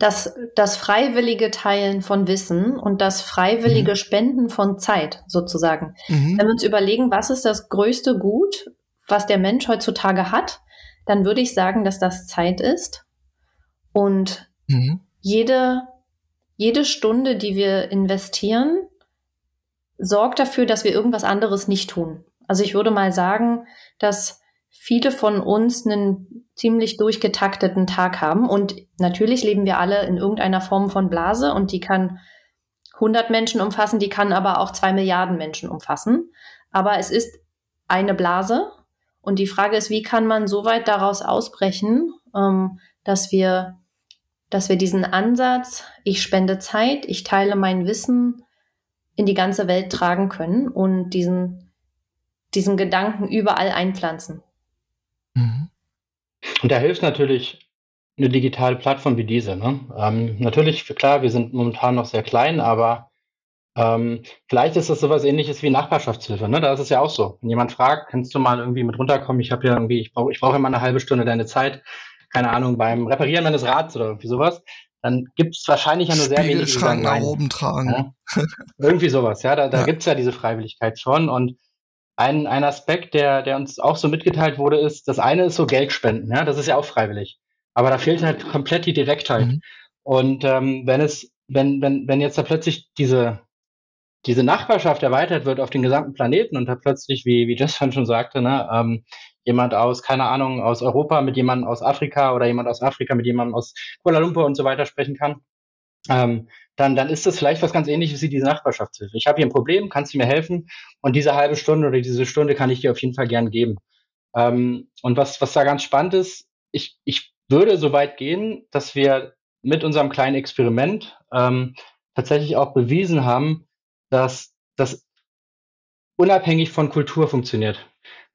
Das, das freiwillige Teilen von Wissen und das freiwillige mhm. Spenden von Zeit sozusagen. Mhm. Wenn wir uns überlegen, was ist das größte Gut, was der Mensch heutzutage hat, dann würde ich sagen, dass das Zeit ist. Und mhm. jede, jede Stunde, die wir investieren, sorgt dafür, dass wir irgendwas anderes nicht tun. Also ich würde mal sagen, dass viele von uns einen ziemlich durchgetakteten Tag haben. Und natürlich leben wir alle in irgendeiner Form von Blase und die kann 100 Menschen umfassen, die kann aber auch zwei Milliarden Menschen umfassen. Aber es ist eine Blase. Und die Frage ist, wie kann man so weit daraus ausbrechen, ähm, dass wir, dass wir diesen Ansatz, ich spende Zeit, ich teile mein Wissen in die ganze Welt tragen können und diesen, diesen Gedanken überall einpflanzen. Mhm. Und da hilft natürlich eine digitale Plattform wie diese. Ne? Ähm, natürlich, klar, wir sind momentan noch sehr klein, aber ähm, vielleicht ist das sowas ähnliches wie Nachbarschaftshilfe. Ne? Da ist es ja auch so. Wenn jemand fragt, kannst du mal irgendwie mit runterkommen? Ich habe ja irgendwie, ich brauche ich brauch immer eine halbe Stunde deine Zeit, keine Ahnung, beim Reparieren meines Rads oder irgendwie sowas. Dann gibt es wahrscheinlich ja nur sehr wenige, die sagen, nach oben tragen. Ja? irgendwie sowas, ja. Da, da ja. gibt es ja diese Freiwilligkeit schon und ein, ein Aspekt, der, der uns auch so mitgeteilt wurde, ist, das eine ist so Geldspenden, ja, das ist ja auch freiwillig. Aber da fehlt halt komplett die Direktheit. Mhm. Und ähm, wenn es, wenn, wenn, wenn jetzt da plötzlich diese, diese Nachbarschaft erweitert wird auf den gesamten Planeten und da plötzlich, wie, wie Justin schon sagte, ne, ähm, jemand aus, keine Ahnung, aus Europa mit jemandem aus Afrika oder jemand aus Afrika mit jemandem aus Kuala Lumpur und so weiter sprechen kann, ähm, dann, dann ist das vielleicht was ganz ähnliches wie diese Nachbarschaftshilfe. Ich habe hier ein Problem, kannst du mir helfen? Und diese halbe Stunde oder diese Stunde kann ich dir auf jeden Fall gern geben. Ähm, und was, was da ganz spannend ist, ich, ich würde so weit gehen, dass wir mit unserem kleinen Experiment ähm, tatsächlich auch bewiesen haben, dass das unabhängig von Kultur funktioniert.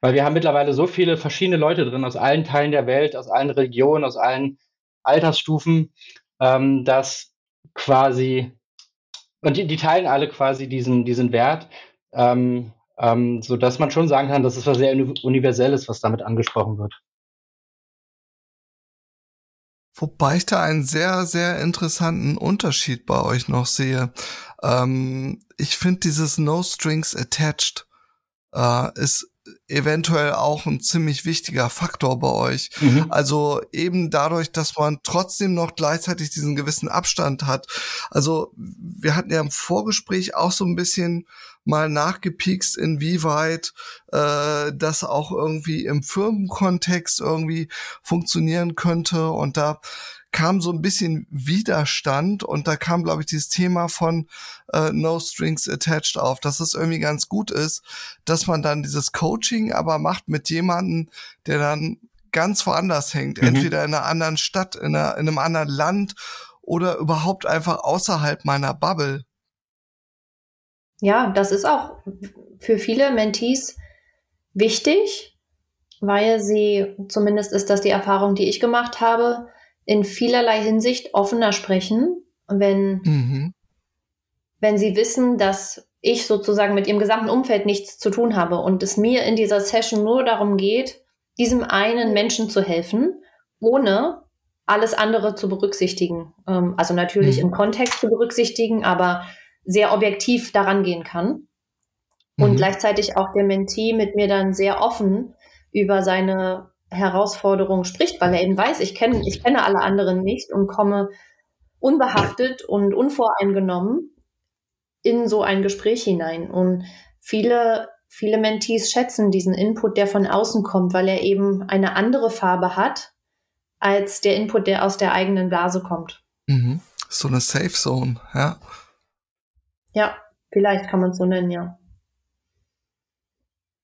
Weil wir haben mittlerweile so viele verschiedene Leute drin aus allen Teilen der Welt, aus allen Regionen, aus allen Altersstufen, ähm, dass quasi, und die, die teilen alle quasi diesen, diesen Wert, ähm, ähm, so dass man schon sagen kann, dass es was sehr Universelles, was damit angesprochen wird. Wobei ich da einen sehr, sehr interessanten Unterschied bei euch noch sehe. Ähm, ich finde dieses No Strings Attached äh, ist eventuell auch ein ziemlich wichtiger Faktor bei euch. Mhm. Also eben dadurch, dass man trotzdem noch gleichzeitig diesen gewissen Abstand hat. Also wir hatten ja im Vorgespräch auch so ein bisschen mal nachgepiekst, inwieweit äh, das auch irgendwie im Firmenkontext irgendwie funktionieren könnte. Und da kam so ein bisschen Widerstand und da kam, glaube ich, dieses Thema von äh, No Strings Attached auf, dass es irgendwie ganz gut ist, dass man dann dieses Coaching aber macht mit jemandem, der dann ganz woanders hängt, mhm. entweder in einer anderen Stadt, in, einer, in einem anderen Land oder überhaupt einfach außerhalb meiner Bubble. Ja, das ist auch für viele Mentees wichtig, weil sie, zumindest ist das die Erfahrung, die ich gemacht habe, in vielerlei Hinsicht offener sprechen, wenn, mhm. wenn sie wissen, dass ich sozusagen mit ihrem gesamten Umfeld nichts zu tun habe und es mir in dieser Session nur darum geht, diesem einen Menschen zu helfen, ohne alles andere zu berücksichtigen. Ähm, also natürlich mhm. im Kontext zu berücksichtigen, aber sehr objektiv daran gehen kann. Und mhm. gleichzeitig auch der Mentee mit mir dann sehr offen über seine Herausforderung spricht, weil er eben weiß, ich kenne, ich kenne alle anderen nicht und komme unbehaftet und unvoreingenommen in so ein Gespräch hinein. Und viele, viele Mentees schätzen diesen Input, der von außen kommt, weil er eben eine andere Farbe hat als der Input, der aus der eigenen Blase kommt. Mhm. So eine Safe Zone, ja. Ja, vielleicht kann man es so nennen, ja.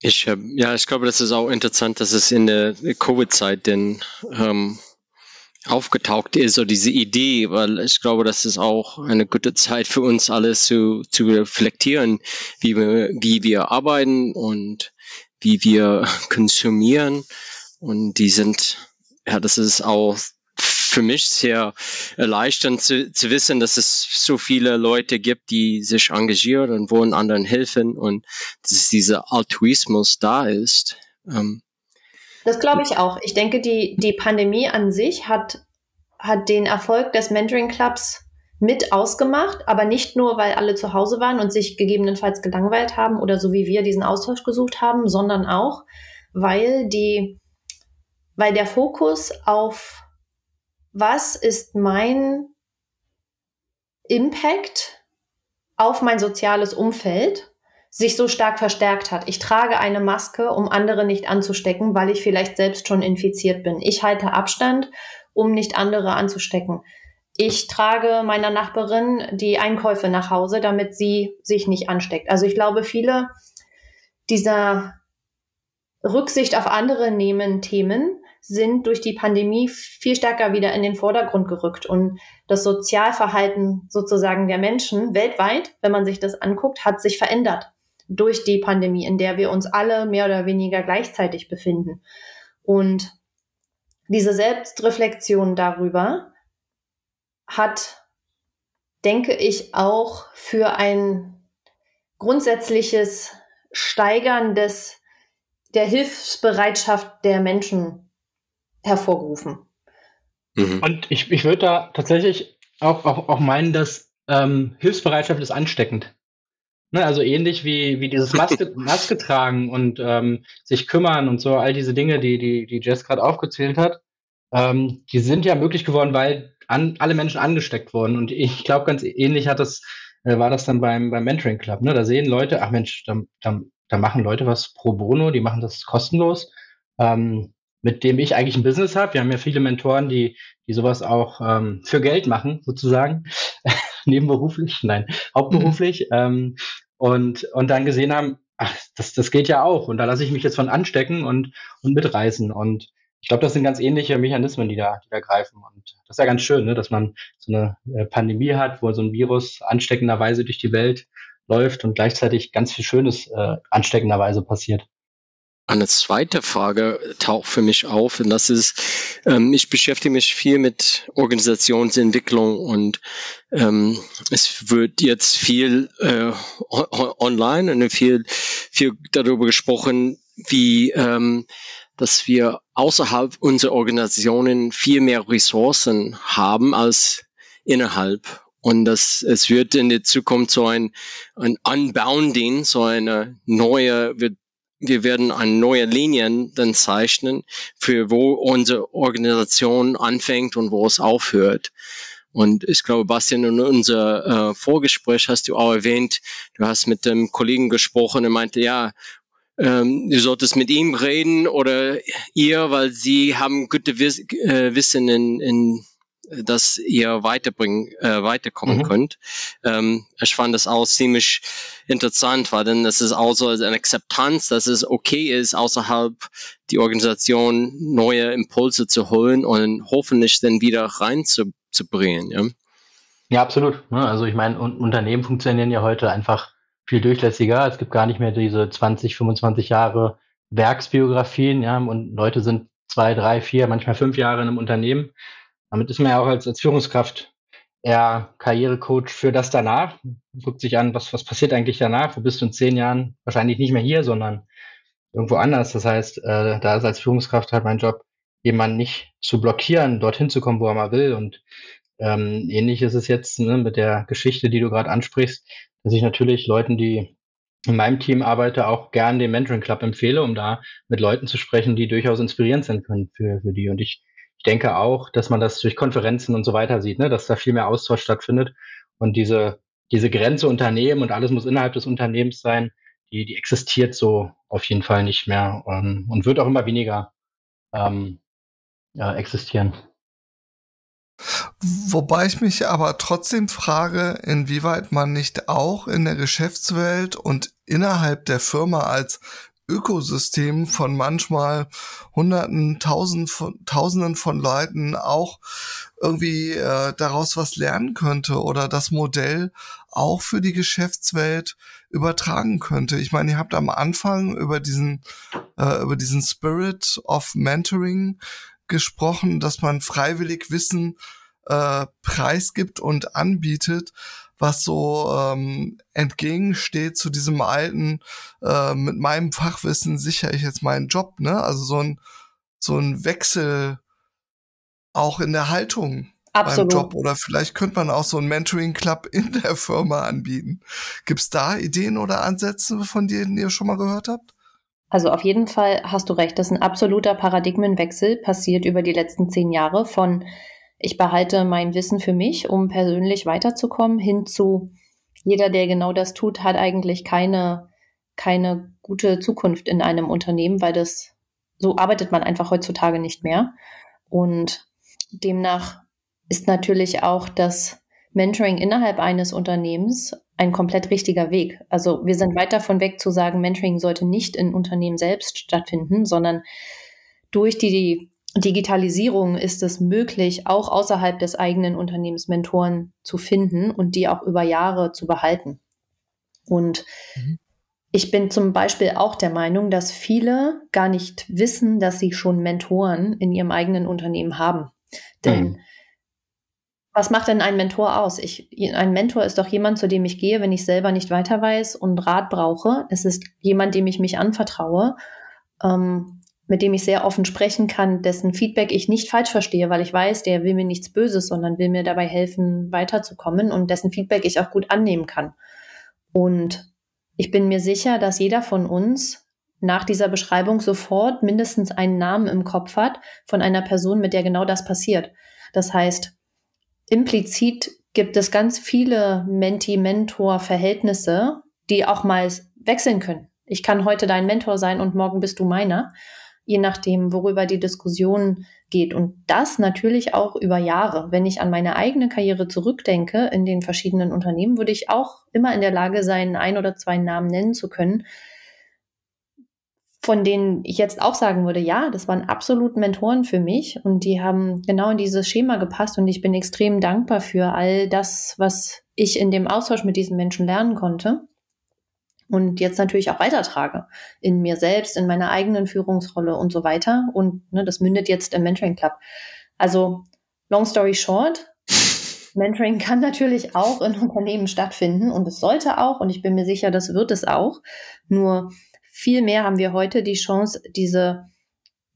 Ich, äh, ja, ich glaube, das ist auch interessant, dass es in der Covid-Zeit denn ähm, aufgetaucht ist, so diese Idee, weil ich glaube, das ist auch eine gute Zeit für uns alle zu, zu reflektieren, wie wir, wie wir arbeiten und wie wir konsumieren. Und die sind, ja, das ist auch für mich sehr erleichternd zu, zu wissen, dass es so viele Leute gibt, die sich engagieren und wollen anderen helfen und dass dieser Altruismus da ist. Ähm, das glaube ich auch. Ich denke, die, die Pandemie an sich hat, hat den Erfolg des Mentoring Clubs mit ausgemacht, aber nicht nur, weil alle zu Hause waren und sich gegebenenfalls gelangweilt haben oder so wie wir diesen Austausch gesucht haben, sondern auch, weil die, weil der Fokus auf was ist mein Impact auf mein soziales Umfeld sich so stark verstärkt hat. Ich trage eine Maske, um andere nicht anzustecken, weil ich vielleicht selbst schon infiziert bin. Ich halte Abstand, um nicht andere anzustecken. Ich trage meiner Nachbarin die Einkäufe nach Hause, damit sie sich nicht ansteckt. Also ich glaube, viele dieser Rücksicht auf andere nehmen Themen sind durch die Pandemie viel stärker wieder in den Vordergrund gerückt. Und das Sozialverhalten sozusagen der Menschen weltweit, wenn man sich das anguckt, hat sich verändert durch die Pandemie, in der wir uns alle mehr oder weniger gleichzeitig befinden. Und diese Selbstreflexion darüber hat, denke ich, auch für ein grundsätzliches Steigern des, der Hilfsbereitschaft der Menschen hervorgerufen. Mhm. Und ich, ich würde da tatsächlich auch, auch, auch meinen, dass ähm, Hilfsbereitschaft ist ansteckend. Ne, also ähnlich wie, wie dieses Maske, Maske tragen und ähm, sich kümmern und so, all diese Dinge, die, die, die Jess gerade aufgezählt hat, ähm, die sind ja möglich geworden, weil an, alle Menschen angesteckt wurden. Und ich glaube, ganz ähnlich hat das, äh, war das dann beim, beim Mentoring Club. Ne? Da sehen Leute, ach Mensch, da, da, da machen Leute was pro bono, die machen das kostenlos. Ähm, mit dem ich eigentlich ein Business habe. Wir haben ja viele Mentoren, die, die sowas auch ähm, für Geld machen, sozusagen. Nebenberuflich, nein, hauptberuflich. Mhm. Ähm, und, und dann gesehen haben, ach, das, das geht ja auch. Und da lasse ich mich jetzt von anstecken und, und mitreißen. Und ich glaube, das sind ganz ähnliche Mechanismen, die da, die da greifen. Und das ist ja ganz schön, ne, dass man so eine äh, Pandemie hat, wo so ein Virus ansteckenderweise durch die Welt läuft und gleichzeitig ganz viel Schönes äh, ansteckenderweise passiert. Eine zweite Frage taucht für mich auf und das ist, ähm, ich beschäftige mich viel mit Organisationsentwicklung und ähm, es wird jetzt viel äh, online und viel, viel darüber gesprochen, wie ähm, dass wir außerhalb unserer Organisationen viel mehr Ressourcen haben als innerhalb. Und das, es wird in der Zukunft so ein, ein Unbounding, so eine neue, wird wir werden eine neue Linien dann zeichnen, für wo unsere Organisation anfängt und wo es aufhört. Und ich glaube, Bastian, in unser äh, Vorgespräch hast du auch erwähnt, du hast mit dem Kollegen gesprochen und meinte, ja, ähm, du solltest mit ihm reden oder ihr, weil sie haben gute Wiss äh, Wissen in, in dass ihr weiterbringen, äh, weiterkommen mhm. könnt. Ähm, ich fand das auch ziemlich interessant, weil dann das ist auch so eine Akzeptanz, dass es okay ist, außerhalb die Organisation neue Impulse zu holen und hoffentlich dann wieder reinzubringen. Ja? ja, absolut. Ne? Also ich meine, Unternehmen funktionieren ja heute einfach viel durchlässiger. Es gibt gar nicht mehr diese 20, 25 Jahre Werksbiografien, ja, und Leute sind zwei, drei, vier, manchmal fünf Jahre in einem Unternehmen. Damit ist man ja auch als, als Führungskraft eher Karrierecoach für das danach. Guckt sich an, was, was passiert eigentlich danach? Wo bist du in zehn Jahren? Wahrscheinlich nicht mehr hier, sondern irgendwo anders. Das heißt, äh, da ist als Führungskraft halt mein Job, jemanden nicht zu blockieren, dorthin zu kommen, wo er mal will. Und ähm, ähnlich ist es jetzt ne, mit der Geschichte, die du gerade ansprichst, dass ich natürlich Leuten, die in meinem Team arbeite, auch gern den Mentoring Club empfehle, um da mit Leuten zu sprechen, die durchaus inspirierend sein können für, für die. Und ich ich denke auch, dass man das durch Konferenzen und so weiter sieht, ne, dass da viel mehr Austausch stattfindet und diese, diese Grenze Unternehmen und alles muss innerhalb des Unternehmens sein, die, die existiert so auf jeden Fall nicht mehr ähm, und wird auch immer weniger ähm, ja, existieren. Wobei ich mich aber trotzdem frage, inwieweit man nicht auch in der Geschäftswelt und innerhalb der Firma als Ökosystem von manchmal Hunderten, Tausend von, Tausenden von Leuten auch irgendwie äh, daraus was lernen könnte oder das Modell auch für die Geschäftswelt übertragen könnte. Ich meine, ihr habt am Anfang über diesen äh, über diesen Spirit of Mentoring gesprochen, dass man freiwillig Wissen äh, preisgibt und anbietet was so ähm, entgegensteht zu diesem alten, äh, mit meinem Fachwissen sichere ich jetzt meinen Job, ne? Also so ein, so ein Wechsel auch in der Haltung Absolut. beim Job. Oder vielleicht könnte man auch so ein Mentoring-Club in der Firma anbieten. Gibt's da Ideen oder Ansätze, von denen ihr schon mal gehört habt? Also auf jeden Fall hast du recht, das ist ein absoluter Paradigmenwechsel passiert über die letzten zehn Jahre von ich behalte mein Wissen für mich, um persönlich weiterzukommen, hin zu jeder, der genau das tut, hat eigentlich keine, keine gute Zukunft in einem Unternehmen, weil das, so arbeitet man einfach heutzutage nicht mehr. Und demnach ist natürlich auch das Mentoring innerhalb eines Unternehmens ein komplett richtiger Weg. Also wir sind weit davon weg zu sagen, Mentoring sollte nicht in Unternehmen selbst stattfinden, sondern durch die Digitalisierung ist es möglich, auch außerhalb des eigenen Unternehmens Mentoren zu finden und die auch über Jahre zu behalten. Und mhm. ich bin zum Beispiel auch der Meinung, dass viele gar nicht wissen, dass sie schon Mentoren in ihrem eigenen Unternehmen haben. Denn mhm. was macht denn ein Mentor aus? Ich, ein Mentor ist doch jemand, zu dem ich gehe, wenn ich selber nicht weiter weiß und Rat brauche. Es ist jemand, dem ich mich anvertraue. Ähm, mit dem ich sehr offen sprechen kann, dessen Feedback ich nicht falsch verstehe, weil ich weiß, der will mir nichts Böses, sondern will mir dabei helfen, weiterzukommen und dessen Feedback ich auch gut annehmen kann. Und ich bin mir sicher, dass jeder von uns nach dieser Beschreibung sofort mindestens einen Namen im Kopf hat von einer Person, mit der genau das passiert. Das heißt, implizit gibt es ganz viele Menti-Mentor-Verhältnisse, die auch mal wechseln können. Ich kann heute dein Mentor sein und morgen bist du meiner je nachdem, worüber die Diskussion geht. Und das natürlich auch über Jahre. Wenn ich an meine eigene Karriere zurückdenke in den verschiedenen Unternehmen, würde ich auch immer in der Lage sein, ein oder zwei Namen nennen zu können, von denen ich jetzt auch sagen würde, ja, das waren absolut Mentoren für mich und die haben genau in dieses Schema gepasst und ich bin extrem dankbar für all das, was ich in dem Austausch mit diesen Menschen lernen konnte und jetzt natürlich auch weitertrage in mir selbst, in meiner eigenen Führungsrolle und so weiter. Und ne, das mündet jetzt im Mentoring Club. Also, long story short, Mentoring kann natürlich auch in Unternehmen stattfinden und es sollte auch, und ich bin mir sicher, das wird es auch. Nur viel mehr haben wir heute die Chance, diese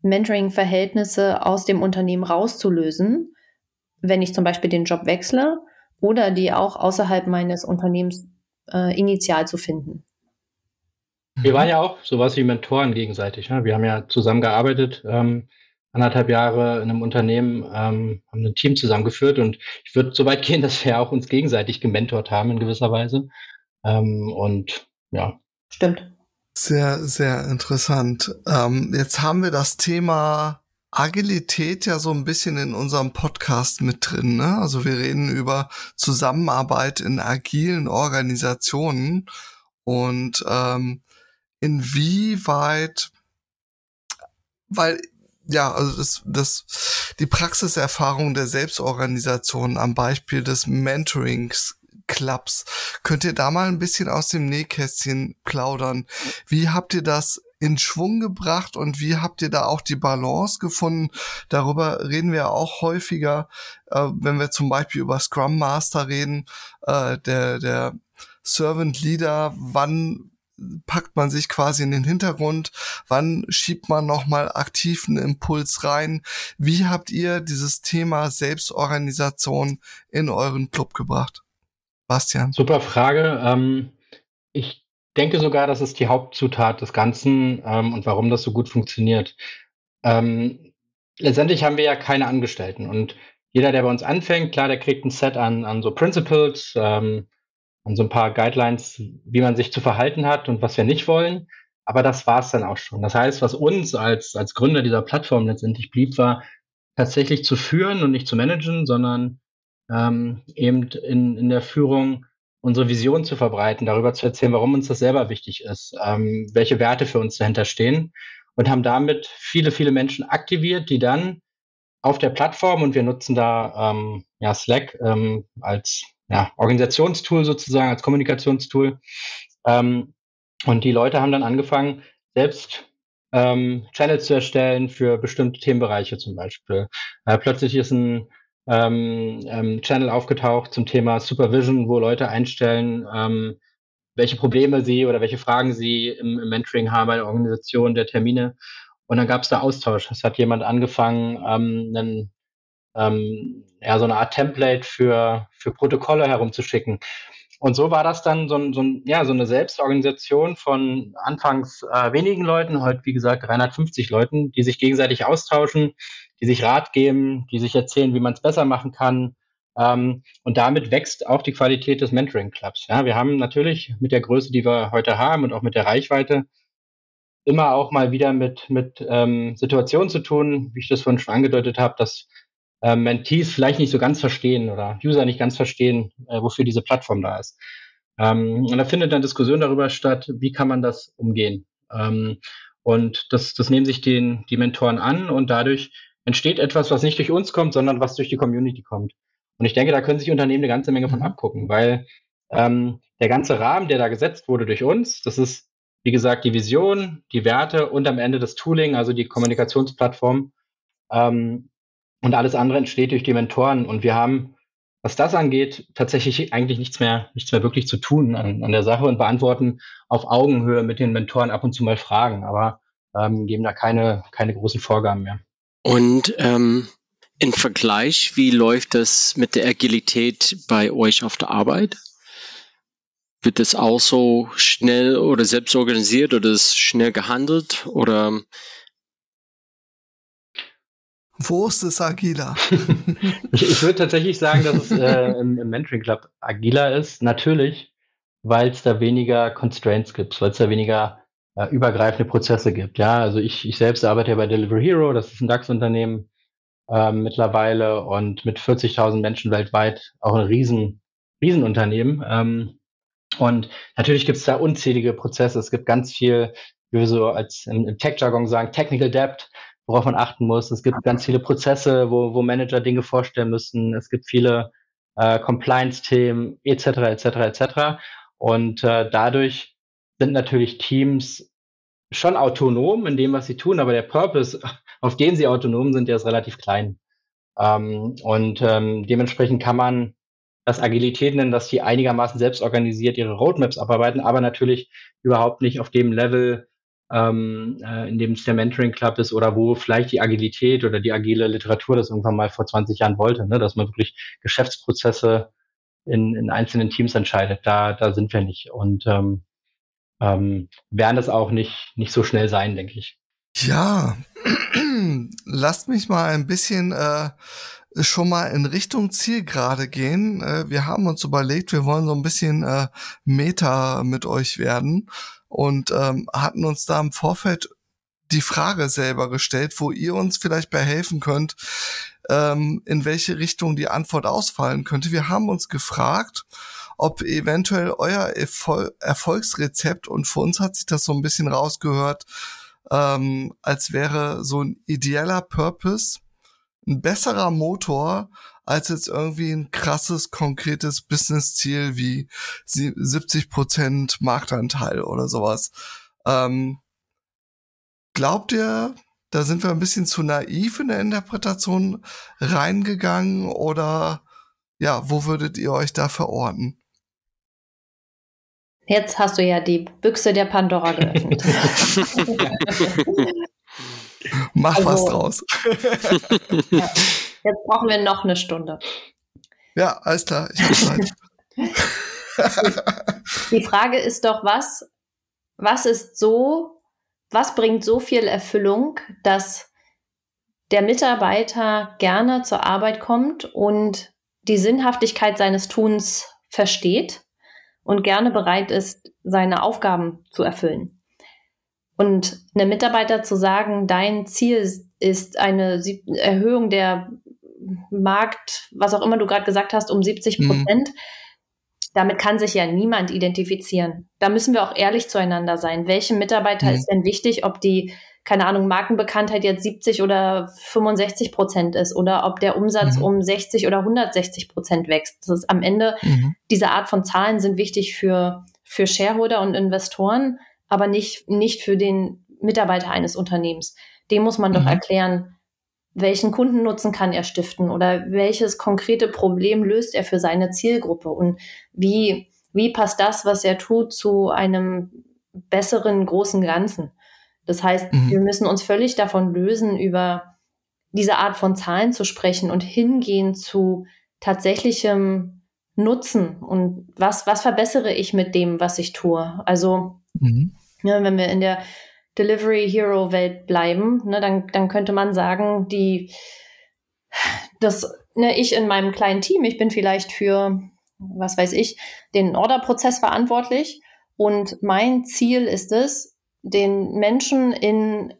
Mentoring-Verhältnisse aus dem Unternehmen rauszulösen, wenn ich zum Beispiel den Job wechsle oder die auch außerhalb meines Unternehmens äh, initial zu finden. Wir waren ja auch sowas wie Mentoren gegenseitig. Ne? Wir haben ja zusammengearbeitet, ähm, anderthalb Jahre in einem Unternehmen, ähm, haben ein Team zusammengeführt und ich würde so weit gehen, dass wir auch uns gegenseitig gementort haben in gewisser Weise. Ähm, und ja. Stimmt. Sehr, sehr interessant. Ähm, jetzt haben wir das Thema Agilität ja so ein bisschen in unserem Podcast mit drin. Ne? Also wir reden über Zusammenarbeit in agilen Organisationen und ähm, inwieweit, weil ja, also das, das, die Praxiserfahrung der Selbstorganisation am Beispiel des Mentorings Clubs. Könnt ihr da mal ein bisschen aus dem Nähkästchen plaudern? Wie habt ihr das in Schwung gebracht und wie habt ihr da auch die Balance gefunden? Darüber reden wir auch häufiger, äh, wenn wir zum Beispiel über Scrum Master reden, äh, der, der Servant Leader, wann packt man sich quasi in den Hintergrund? Wann schiebt man nochmal aktiven Impuls rein? Wie habt ihr dieses Thema Selbstorganisation in euren Club gebracht? Bastian. Super Frage. Ähm, ich denke sogar, das ist die Hauptzutat des Ganzen ähm, und warum das so gut funktioniert. Ähm, letztendlich haben wir ja keine Angestellten und jeder, der bei uns anfängt, klar, der kriegt ein Set an, an so Principles, ähm, an so ein paar Guidelines, wie man sich zu verhalten hat und was wir nicht wollen. Aber das war es dann auch schon. Das heißt, was uns als, als Gründer dieser Plattform letztendlich blieb, war tatsächlich zu führen und nicht zu managen, sondern ähm, eben in, in der Führung unsere Vision zu verbreiten, darüber zu erzählen, warum uns das selber wichtig ist, ähm, welche Werte für uns dahinter stehen und haben damit viele, viele Menschen aktiviert, die dann auf der Plattform und wir nutzen da ähm, ja, Slack ähm, als ja, Organisationstool sozusagen, als Kommunikationstool. Ähm, und die Leute haben dann angefangen, selbst ähm, Channels zu erstellen für bestimmte Themenbereiche zum Beispiel. Äh, plötzlich ist ein ähm, ähm, Channel aufgetaucht zum Thema Supervision, wo Leute einstellen, ähm, welche Probleme sie oder welche Fragen sie im, im Mentoring haben bei der Organisation der Termine. Und dann gab es da Austausch. Es hat jemand angefangen, ähm, einen ähm, ja, so eine Art Template für, für Protokolle herumzuschicken. Und so war das dann so, ein, so, ein, ja, so eine Selbstorganisation von anfangs äh, wenigen Leuten, heute wie gesagt 350 Leuten, die sich gegenseitig austauschen, die sich Rat geben, die sich erzählen, wie man es besser machen kann. Ähm, und damit wächst auch die Qualität des Mentoring Clubs. Ja, wir haben natürlich mit der Größe, die wir heute haben und auch mit der Reichweite, immer auch mal wieder mit, mit ähm, Situationen zu tun, wie ich das vorhin schon angedeutet habe, dass äh, Mentees vielleicht nicht so ganz verstehen oder User nicht ganz verstehen, äh, wofür diese Plattform da ist. Ähm, und da findet dann Diskussion darüber statt, wie kann man das umgehen. Ähm, und das, das nehmen sich den, die Mentoren an und dadurch entsteht etwas, was nicht durch uns kommt, sondern was durch die Community kommt. Und ich denke, da können sich Unternehmen eine ganze Menge von mhm. abgucken, weil ähm, der ganze Rahmen, der da gesetzt wurde durch uns, das ist, wie gesagt, die Vision, die Werte und am Ende das Tooling, also die Kommunikationsplattform. Ähm, und alles andere entsteht durch die Mentoren. Und wir haben, was das angeht, tatsächlich eigentlich nichts mehr, nichts mehr wirklich zu tun an, an der Sache und beantworten auf Augenhöhe mit den Mentoren ab und zu mal Fragen, aber ähm, geben da keine, keine großen Vorgaben mehr. Und ähm, im Vergleich, wie läuft das mit der Agilität bei euch auf der Arbeit? Wird das auch so schnell oder selbst organisiert oder ist schnell gehandelt oder wo ist es agiler? ich, würde tatsächlich sagen, dass es äh, im, im Mentoring Club agiler ist. Natürlich, weil es da weniger Constraints gibt, weil es da weniger äh, übergreifende Prozesse gibt. Ja, also ich, ich selbst arbeite ja bei Delivery Hero, das ist ein DAX-Unternehmen ähm, mittlerweile und mit 40.000 Menschen weltweit auch ein riesen, Riesenunternehmen. Ähm, und natürlich gibt es da unzählige Prozesse. Es gibt ganz viel, wie wir so als im, im Tech-Jargon sagen, Technical Debt worauf man achten muss. Es gibt ganz viele Prozesse, wo, wo Manager Dinge vorstellen müssen. Es gibt viele äh, Compliance-Themen etc. etc. etc. Und äh, dadurch sind natürlich Teams schon autonom in dem, was sie tun, aber der Purpose, auf den sie autonom sind, der ist relativ klein. Ähm, und ähm, dementsprechend kann man das Agilität nennen, dass die einigermaßen selbst organisiert ihre Roadmaps abarbeiten, aber natürlich überhaupt nicht auf dem Level, ähm, äh, in dem es der Mentoring Club ist oder wo vielleicht die Agilität oder die agile Literatur das irgendwann mal vor 20 Jahren wollte, ne? dass man wirklich Geschäftsprozesse in, in einzelnen Teams entscheidet. Da, da sind wir nicht. Und ähm, ähm, werden das auch nicht, nicht so schnell sein, denke ich. Ja, lasst mich mal ein bisschen äh, schon mal in Richtung Zielgerade gehen. Äh, wir haben uns überlegt, wir wollen so ein bisschen äh, Meta mit euch werden und ähm, hatten uns da im Vorfeld die Frage selber gestellt, wo ihr uns vielleicht bei helfen könnt, ähm, in welche Richtung die Antwort ausfallen könnte. Wir haben uns gefragt, ob eventuell euer Erfol Erfolgsrezept, und für uns hat sich das so ein bisschen rausgehört, ähm, als wäre so ein ideeller Purpose ein besserer Motor als jetzt irgendwie ein krasses, konkretes Business-Ziel wie 70 Prozent Marktanteil oder sowas. Ähm, glaubt ihr, da sind wir ein bisschen zu naiv in der Interpretation reingegangen oder ja, wo würdet ihr euch da verorten? Jetzt hast du ja die Büchse der Pandora geöffnet. Mach also, was draus. ja. Jetzt brauchen wir noch eine Stunde. Ja, alles klar, ich habe Zeit. die Frage ist doch, was, was ist so, was bringt so viel Erfüllung, dass der Mitarbeiter gerne zur Arbeit kommt und die Sinnhaftigkeit seines Tuns versteht und gerne bereit ist, seine Aufgaben zu erfüllen. Und einem Mitarbeiter zu sagen, dein Ziel ist eine Erhöhung der Markt, was auch immer du gerade gesagt hast, um 70 mhm. Prozent. Mhm. Damit kann sich ja niemand identifizieren. Da müssen wir auch ehrlich zueinander sein. Welchem Mitarbeiter mhm. ist denn wichtig, ob die, keine Ahnung, Markenbekanntheit jetzt 70 oder 65 Prozent ist oder ob der Umsatz mhm. um 60 oder 160 Prozent wächst. Das ist am Ende, mhm. diese Art von Zahlen sind wichtig für, für Shareholder und Investoren aber nicht, nicht für den Mitarbeiter eines Unternehmens. Dem muss man mhm. doch erklären, welchen Kundennutzen kann er stiften oder welches konkrete Problem löst er für seine Zielgruppe und wie, wie passt das, was er tut, zu einem besseren großen Ganzen. Das heißt, mhm. wir müssen uns völlig davon lösen, über diese Art von Zahlen zu sprechen und hingehen zu tatsächlichem Nutzen und was, was verbessere ich mit dem, was ich tue. Also Mhm. Ja, wenn wir in der Delivery Hero Welt bleiben, ne, dann, dann könnte man sagen, die, das, ne, ich in meinem kleinen Team, ich bin vielleicht für, was weiß ich, den Orderprozess verantwortlich und mein Ziel ist es, den Menschen in,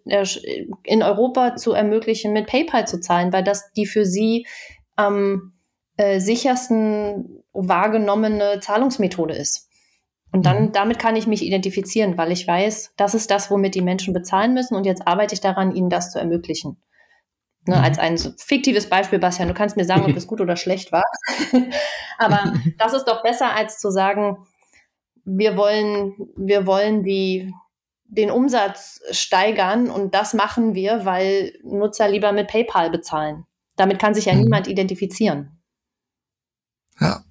in Europa zu ermöglichen, mit PayPal zu zahlen, weil das die für sie am äh, sichersten wahrgenommene Zahlungsmethode ist. Und dann, mhm. damit kann ich mich identifizieren, weil ich weiß, das ist das, womit die Menschen bezahlen müssen und jetzt arbeite ich daran, ihnen das zu ermöglichen. Ne, mhm. als ein fiktives Beispiel, Bastian, du kannst mir sagen, ob das gut oder schlecht war. Aber das ist doch besser, als zu sagen, wir wollen, wir wollen die, den Umsatz steigern und das machen wir, weil Nutzer lieber mit PayPal bezahlen. Damit kann sich ja mhm. niemand identifizieren. Ja,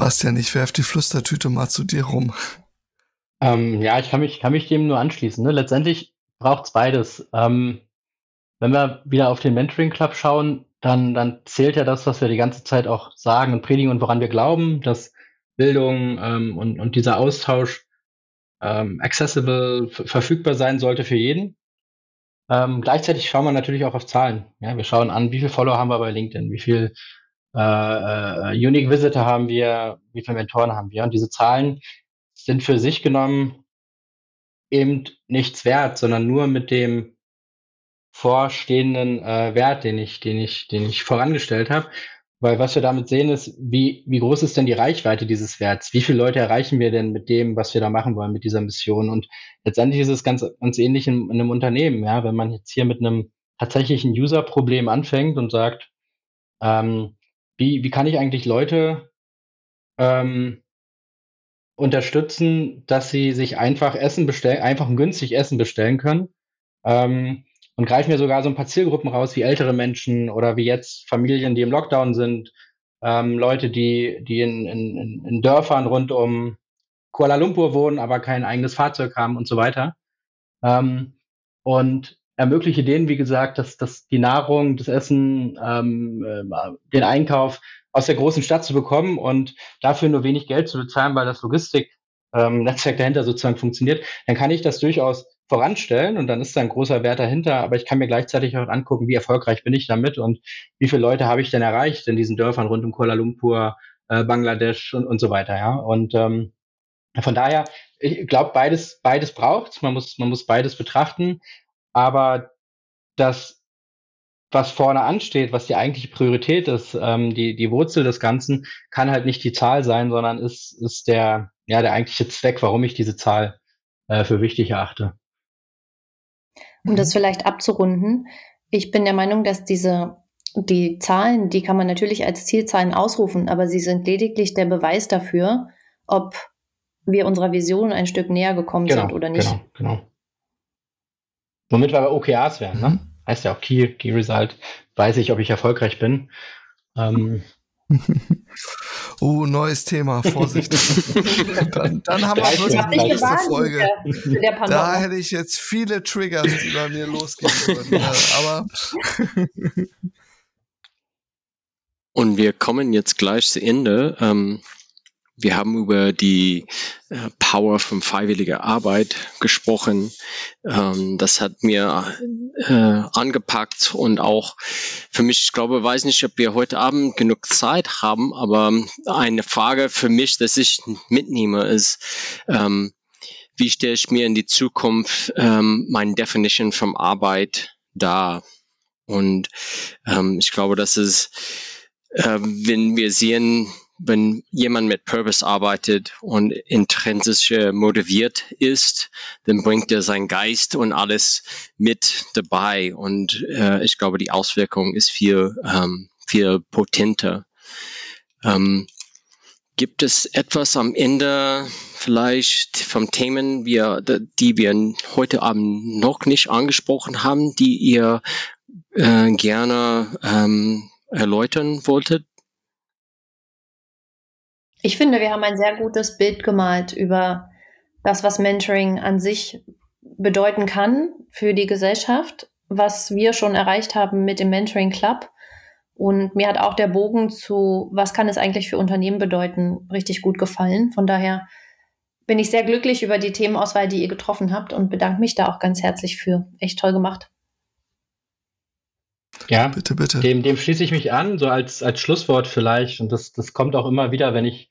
Bastian, ich werf die Flüstertüte mal zu dir rum. Ähm, ja, ich kann mich, kann mich dem nur anschließen. Ne? Letztendlich braucht es beides. Ähm, wenn wir wieder auf den Mentoring Club schauen, dann, dann zählt ja das, was wir die ganze Zeit auch sagen und predigen und woran wir glauben, dass Bildung ähm, und, und dieser Austausch ähm, accessible, verfügbar sein sollte für jeden. Ähm, gleichzeitig schauen wir natürlich auch auf Zahlen. Ja, wir schauen an, wie viele Follower haben wir bei LinkedIn, wie viel äh, äh, Unique Visitor haben wir, wie viele Mentoren haben wir. Und diese Zahlen sind für sich genommen eben nichts wert, sondern nur mit dem vorstehenden äh, Wert, den ich, den ich, den ich vorangestellt habe. Weil was wir damit sehen ist, wie, wie groß ist denn die Reichweite dieses Werts? Wie viele Leute erreichen wir denn mit dem, was wir da machen wollen, mit dieser Mission? Und letztendlich ist es ganz, ganz ähnlich in, in einem Unternehmen, ja. Wenn man jetzt hier mit einem tatsächlichen User-Problem anfängt und sagt, ähm, wie, wie kann ich eigentlich Leute ähm, unterstützen, dass sie sich einfach Essen bestellen, einfach und günstig Essen bestellen können. Ähm, und greifen mir sogar so ein paar Zielgruppen raus, wie ältere Menschen oder wie jetzt Familien, die im Lockdown sind, ähm, Leute, die, die in, in, in Dörfern rund um Kuala Lumpur wohnen, aber kein eigenes Fahrzeug haben und so weiter. Ähm, und ermögliche denen, wie gesagt, dass, dass die Nahrung, das Essen, ähm, äh, den Einkauf aus der großen Stadt zu bekommen und dafür nur wenig Geld zu bezahlen, weil das Logistik-Netzwerk ähm, dahinter sozusagen funktioniert, dann kann ich das durchaus voranstellen und dann ist da ein großer Wert dahinter, aber ich kann mir gleichzeitig auch angucken, wie erfolgreich bin ich damit und wie viele Leute habe ich denn erreicht in diesen Dörfern rund um Kuala Lumpur, äh, Bangladesch und, und so weiter, ja. Und ähm, von daher, ich glaube, beides, beides braucht Man muss, man muss beides betrachten. Aber das, was vorne ansteht, was die eigentliche Priorität ist, ähm, die, die Wurzel des Ganzen, kann halt nicht die Zahl sein, sondern ist, ist der, ja, der eigentliche Zweck, warum ich diese Zahl äh, für wichtig erachte. Um das vielleicht abzurunden, ich bin der Meinung, dass diese die Zahlen, die kann man natürlich als Zielzahlen ausrufen, aber sie sind lediglich der Beweis dafür, ob wir unserer Vision ein Stück näher gekommen genau, sind oder nicht. Genau, genau. Womit wir bei OKRs wären, ne? Heißt ja auch Key, Key Result, weiß ich, ob ich erfolgreich bin. Ähm. oh, neues Thema, Vorsicht. dann, dann haben wir wirklich die nächste Folge. da hätte ich jetzt viele Triggers, die bei mir losgehen würden. aber Und wir kommen jetzt gleich zu Ende. Ähm, wir haben über die äh, Power von freiwilliger Arbeit gesprochen. Ähm, das hat mir äh, angepackt und auch für mich, ich glaube, weiß nicht, ob wir heute Abend genug Zeit haben, aber eine Frage für mich, dass ich mitnehme, ist, ähm, wie stelle ich mir in die Zukunft ähm, meine Definition von Arbeit dar? Und ähm, ich glaube, das ist, äh, wenn wir sehen, wenn jemand mit Purpose arbeitet und intrinsisch motiviert ist, dann bringt er seinen Geist und alles mit dabei. Und äh, ich glaube, die Auswirkung ist viel, ähm, viel potenter. Ähm, gibt es etwas am Ende vielleicht vom Themen, wir, die wir heute Abend noch nicht angesprochen haben, die ihr äh, gerne ähm, erläutern wolltet? Ich finde, wir haben ein sehr gutes Bild gemalt über das, was Mentoring an sich bedeuten kann für die Gesellschaft, was wir schon erreicht haben mit dem Mentoring Club. Und mir hat auch der Bogen zu, was kann es eigentlich für Unternehmen bedeuten, richtig gut gefallen. Von daher bin ich sehr glücklich über die Themenauswahl, die ihr getroffen habt und bedanke mich da auch ganz herzlich für. Echt toll gemacht. Ja, bitte, bitte. Dem, dem schließe ich mich an, so als, als Schlusswort vielleicht. Und das, das kommt auch immer wieder, wenn ich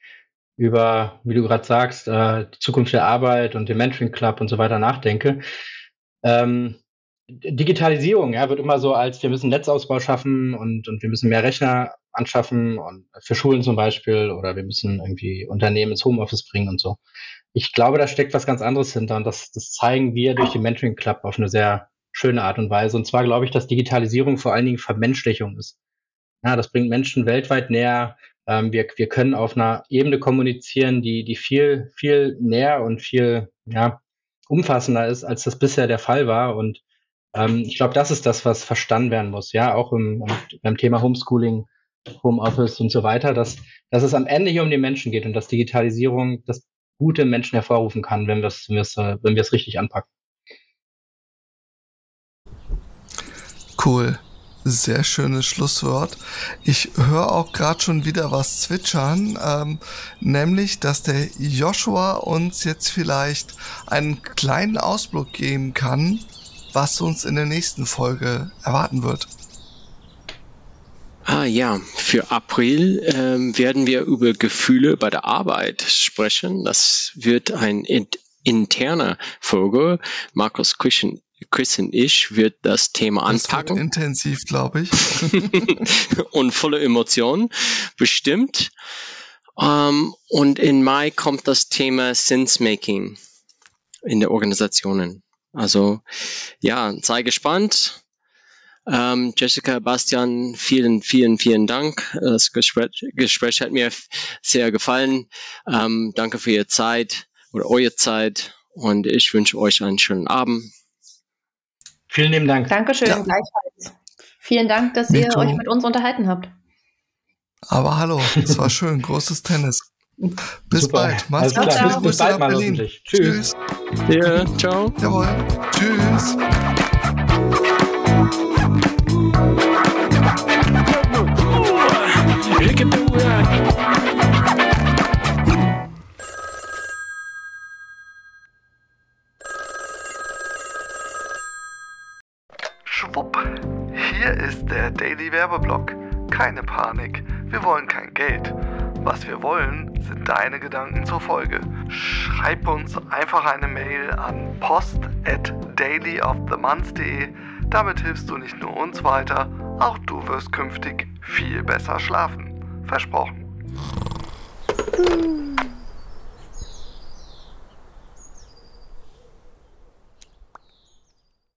über, wie du gerade sagst, äh, die Zukunft der Arbeit und den Mentoring Club und so weiter nachdenke. Ähm, Digitalisierung ja, wird immer so als wir müssen Netzausbau schaffen und, und wir müssen mehr Rechner anschaffen und für Schulen zum Beispiel oder wir müssen irgendwie Unternehmen ins Homeoffice bringen und so. Ich glaube, da steckt was ganz anderes hinter und das, das zeigen wir durch den Mentoring Club auf eine sehr schöne Art und Weise. Und zwar glaube ich, dass Digitalisierung vor allen Dingen Vermenschlichung ist. Ja, das bringt Menschen weltweit näher. Ähm, wir, wir können auf einer Ebene kommunizieren, die, die viel, viel näher und viel ja, umfassender ist, als das bisher der Fall war. Und ähm, ich glaube, das ist das, was verstanden werden muss. Ja, auch im, im, beim Thema Homeschooling, Homeoffice und so weiter, dass, dass es am Ende hier um den Menschen geht und dass Digitalisierung das gute Menschen hervorrufen kann, wenn wir es wenn wir es richtig anpacken. Cool. Sehr schönes Schlusswort. Ich höre auch gerade schon wieder was zwitschern, ähm, nämlich, dass der Joshua uns jetzt vielleicht einen kleinen Ausblick geben kann, was uns in der nächsten Folge erwarten wird. Ah ja, für April ähm, werden wir über Gefühle bei der Arbeit sprechen. Das wird ein interner Folge. Markus Küchen Chris und ich wird das Thema anpacken. Das intensiv, glaube ich. und volle Emotionen, bestimmt. Um, ähm, und in Mai kommt das Thema Sense-Making in der Organisationen. Also ja, sei gespannt. Ähm, Jessica, Bastian, vielen, vielen, vielen Dank. Das Gespräch, Gespräch hat mir sehr gefallen. Ähm, danke für Ihre Zeit oder eure Zeit und ich wünsche euch einen schönen Abend. Vielen lieben Dank. Dankeschön, ja. gleichfalls. Vielen Dank, dass Me ihr euch mit uns unterhalten habt. Aber hallo, es war schön, großes Tennis. Bis Super. bald. Mach's gut. Bis, bis bald mal Berlin. Tschüss. Tschüss. Ja, ciao. Jawohl. Tschüss. Daily Werbeblock. Keine Panik, wir wollen kein Geld. Was wir wollen, sind deine Gedanken zur Folge. Schreib uns einfach eine Mail an post at dailyofthemonth.de. Damit hilfst du nicht nur uns weiter, auch du wirst künftig viel besser schlafen. Versprochen.